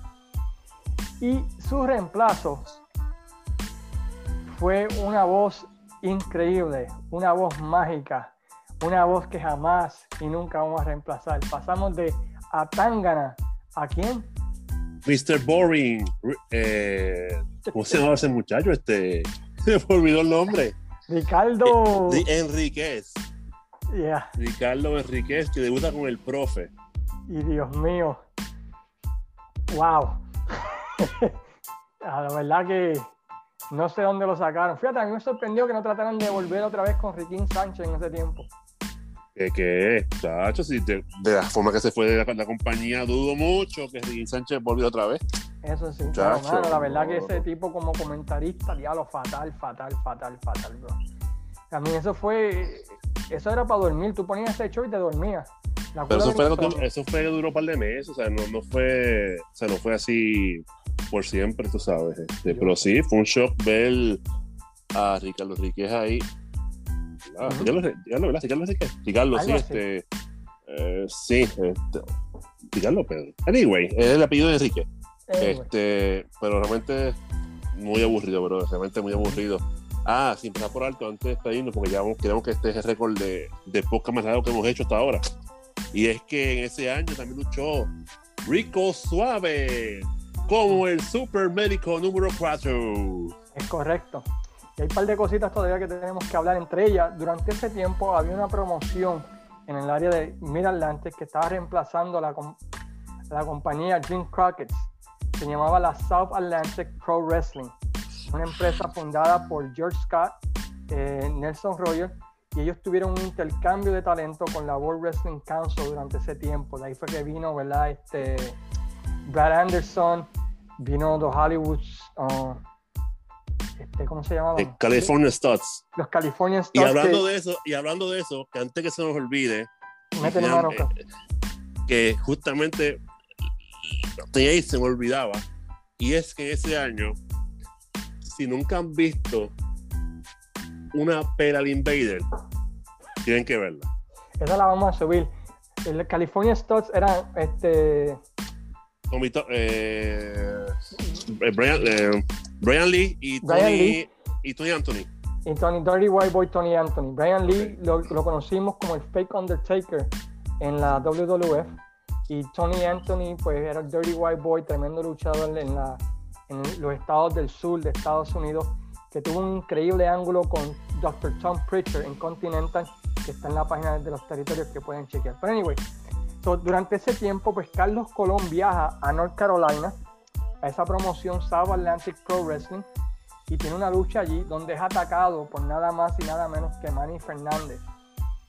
Y su reemplazo fue una voz increíble, una voz mágica, una voz que jamás y nunca vamos a reemplazar. Pasamos de Atangana a quién? Mr. Boring. Eh, ¿Cómo se llama ese muchacho? Este. Se me olvidó el nombre. Ricardo. Eh, Enríquez. Yeah. Ricardo Enríquez, que debuta con el profe. Y Dios mío. Wow. la verdad que no sé dónde lo sacaron. Fíjate, a mí me sorprendió que no trataran de volver otra vez con Riquín Sánchez en ese tiempo. Que, que, chacho, si de, de la forma que se fue de la, la compañía, dudo mucho que Ricky Sánchez volvió otra vez. Eso sí. Chacho, pero, mano, la verdad que ese tipo como comentarista, diablo, fatal, fatal, fatal, fatal, bro. A mí eso fue, eso era para dormir. Tú ponías ese show y te dormías. La Pero eso fue, insomnio. eso fue duró un par de meses, o sea, no, no fue, o sea, no fue así por siempre, tú sabes. este, pero sí, fue un shock ver a Ricardo Enríquez ahí. Ah. Ricardo, Ricardo, ¿verdad? Ricardo Enríquez. Ricardo, sí, Algo este. eh, sí, este, Ricardo Pedro. Anyway, es el apellido de Enrique. Anyway, Este, pero realmente muy aburrido, pero realmente muy aburrido. Ah, sin pasar por alto, antes de despedirnos, porque ya vamos, queremos que este es el récord de, de podcast más largo que hemos hecho hasta ahora. Y es que en ese año también luchó Rico Suave como el Super Médico número 4. Es correcto. Y hay un par de cositas todavía que tenemos que hablar entre ellas. Durante ese tiempo había una promoción en el área de Mid Atlantic que estaba reemplazando a la, la compañía Jim Crockett. Se llamaba la South Atlantic Pro Wrestling. Una empresa fundada por George Scott, eh, Nelson Roger, y ellos tuvieron un intercambio de talento con la World Wrestling Council durante ese tiempo. De ahí fue que vino, ¿verdad? Este, Brad Anderson, vino The Hollywoods, uh, este, ¿cómo se llamaban? De California Studs. Los California Y Stars hablando que de eso, y hablando de eso, que antes que se nos olvide, ya, mano eh, que justamente se me olvidaba. Y es que ese año, si nunca han visto una Peral Invader, tienen que verla. Esa la vamos a subir. El California Studs era este, Tommy eh, eh, Brian, eh, Brian Lee y Tony, Lee. y Tony Anthony. y Tony Dirty White Boy Tony Anthony. Brian Lee lo, lo conocimos como el fake Undertaker en la WWF. Y Tony Anthony, pues era el Dirty White Boy, tremendo luchador en, la, en los estados del sur de Estados Unidos, que tuvo un increíble ángulo con Dr. Tom Pritchard en Continental, que está en la página de los territorios que pueden chequear. Pero anyway, durante ese tiempo, pues Carlos Colón viaja a North Carolina, a esa promoción South Atlantic Pro Wrestling, y tiene una lucha allí donde es atacado por nada más y nada menos que Manny Fernández,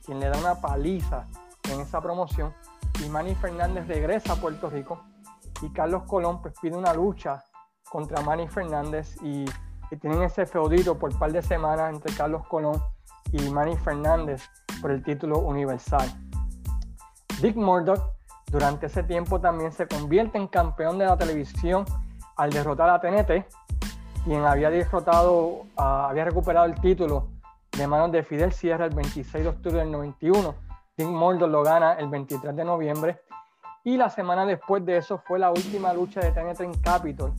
quien le da una paliza en esa promoción. Y Manny Fernández regresa a Puerto Rico y Carlos Colón pues pide una lucha contra Manny Fernández y, tienen ese feudito por un par de semanas entre Carlos Colón y Manny Fernández por el título universal. Dick Murdoch durante ese tiempo también se convierte en campeón de la televisión al derrotar a TNT quien había había recuperado el título de manos de Fidel Sierra el 26 de octubre del 91. Tim Mordo lo gana el 23 de noviembre. Y la semana después de eso fue la última lucha de TNT en Capitol,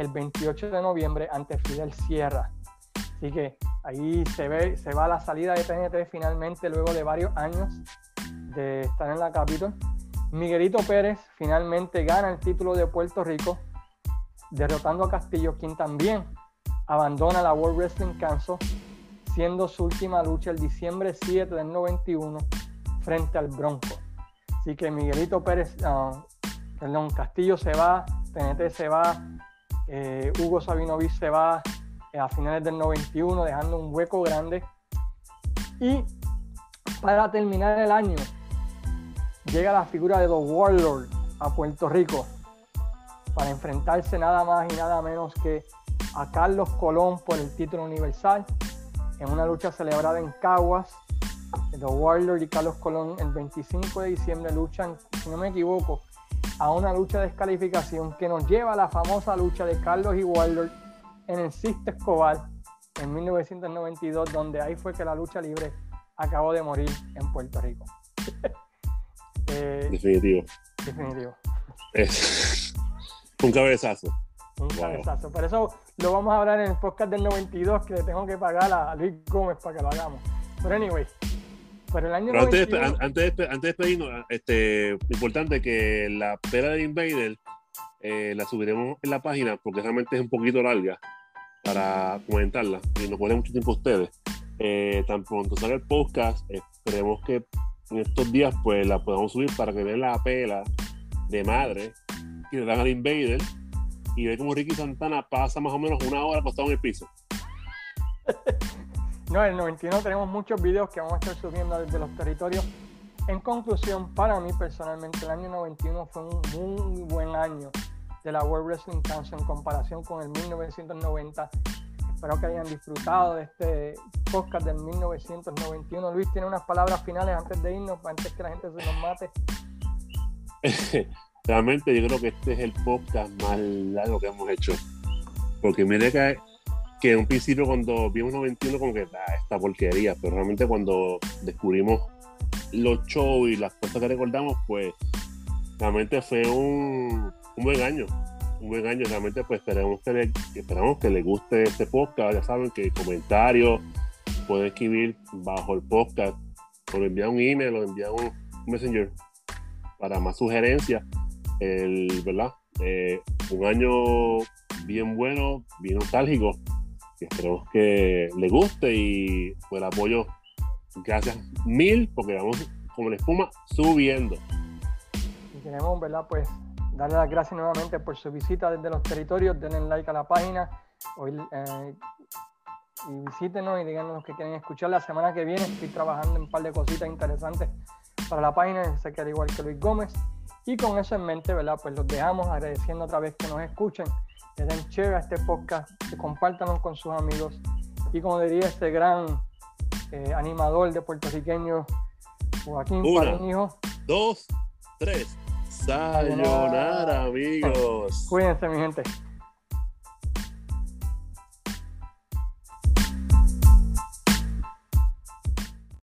el 28 de noviembre ante Fidel Sierra. Así que ahí se, ve, se va la salida de TNT finalmente luego de varios años de estar en la Capitol. Miguelito Pérez finalmente gana el título de Puerto Rico derrotando a Castillo, quien también abandona la World Wrestling Council, siendo su última lucha el diciembre 7 del 91 frente al Bronco. Así que Miguelito Pérez, uh, perdón, Castillo se va, TNT se va, eh, Hugo Sabinovich se va eh, a finales del 91, dejando un hueco grande. Y para terminar el año, llega la figura de The Warlord a Puerto Rico para enfrentarse nada más y nada menos que a Carlos Colón por el título universal en una lucha celebrada en Caguas. The Warlord y Carlos Colón el 25 de diciembre luchan, si no me equivoco, a una lucha de descalificación que nos lleva a la famosa lucha de Carlos y Warlord en el Siste Escobar en 1992, donde ahí fue que la lucha libre acabó de morir en Puerto Rico. Eh, definitivo. Definitivo. Un cabezazo. Un cabezazo. Por eso lo vamos a hablar en el podcast del 92 que le tengo que pagar a Luis Gómez para que lo hagamos. Pero anyway, pero el año antes, de, antes, de, antes despedirnos, este, importante que la pera de Invader eh, la subiremos en la página porque realmente es un poquito larga para comentarla y nos pone mucho tiempo ustedes. Eh, tan pronto sale el podcast, esperemos que en estos días pues la podamos subir para que vean la pela de madre y le dan al Invader y ve como Ricky Santana pasa más o menos una hora acostado en el piso. no, en el 91 tenemos muchos videos que vamos a estar subiendo desde los territorios. En conclusión, para mí personalmente, el año 91 fue un muy buen año de la World Wrestling Council en comparación con el 1990. Espero que hayan disfrutado de este podcast del 1991. Luis tiene unas palabras finales antes de irnos, antes que la gente se nos mate. realmente yo creo que este es el podcast más largo que hemos hecho. Porque mire que, que en un principio cuando vimos 91 como que ah, esta porquería, pero realmente cuando descubrimos los shows y las cosas que recordamos, pues realmente fue un, un buen año. Un buen año, realmente pues esperamos que, le, esperamos que les guste este podcast. Ya saben que comentarios pueden escribir bajo el podcast o enviar un email o enviar un messenger para más sugerencias el, ¿verdad? Eh, un año bien bueno, bien nostálgico. Esperemos que le guste y por el apoyo, gracias mil, porque vamos como la espuma subiendo. Y queremos, ¿verdad? Pues darle las gracias nuevamente por su visita desde los territorios. Denle like a la página hoy, eh, y visítenos y díganos lo que quieren escuchar. La semana que viene estoy trabajando en un par de cositas interesantes para la página. Sé que al igual que Luis Gómez. Y con eso en mente, ¿verdad? Pues los dejamos agradeciendo otra vez que nos escuchen, que den share a este podcast, que compartan con sus amigos. Y como diría este gran eh, animador de puertorriqueño, Joaquín Una, hijo. Dos, tres. Sayonara, amigos. Cuídense, mi gente.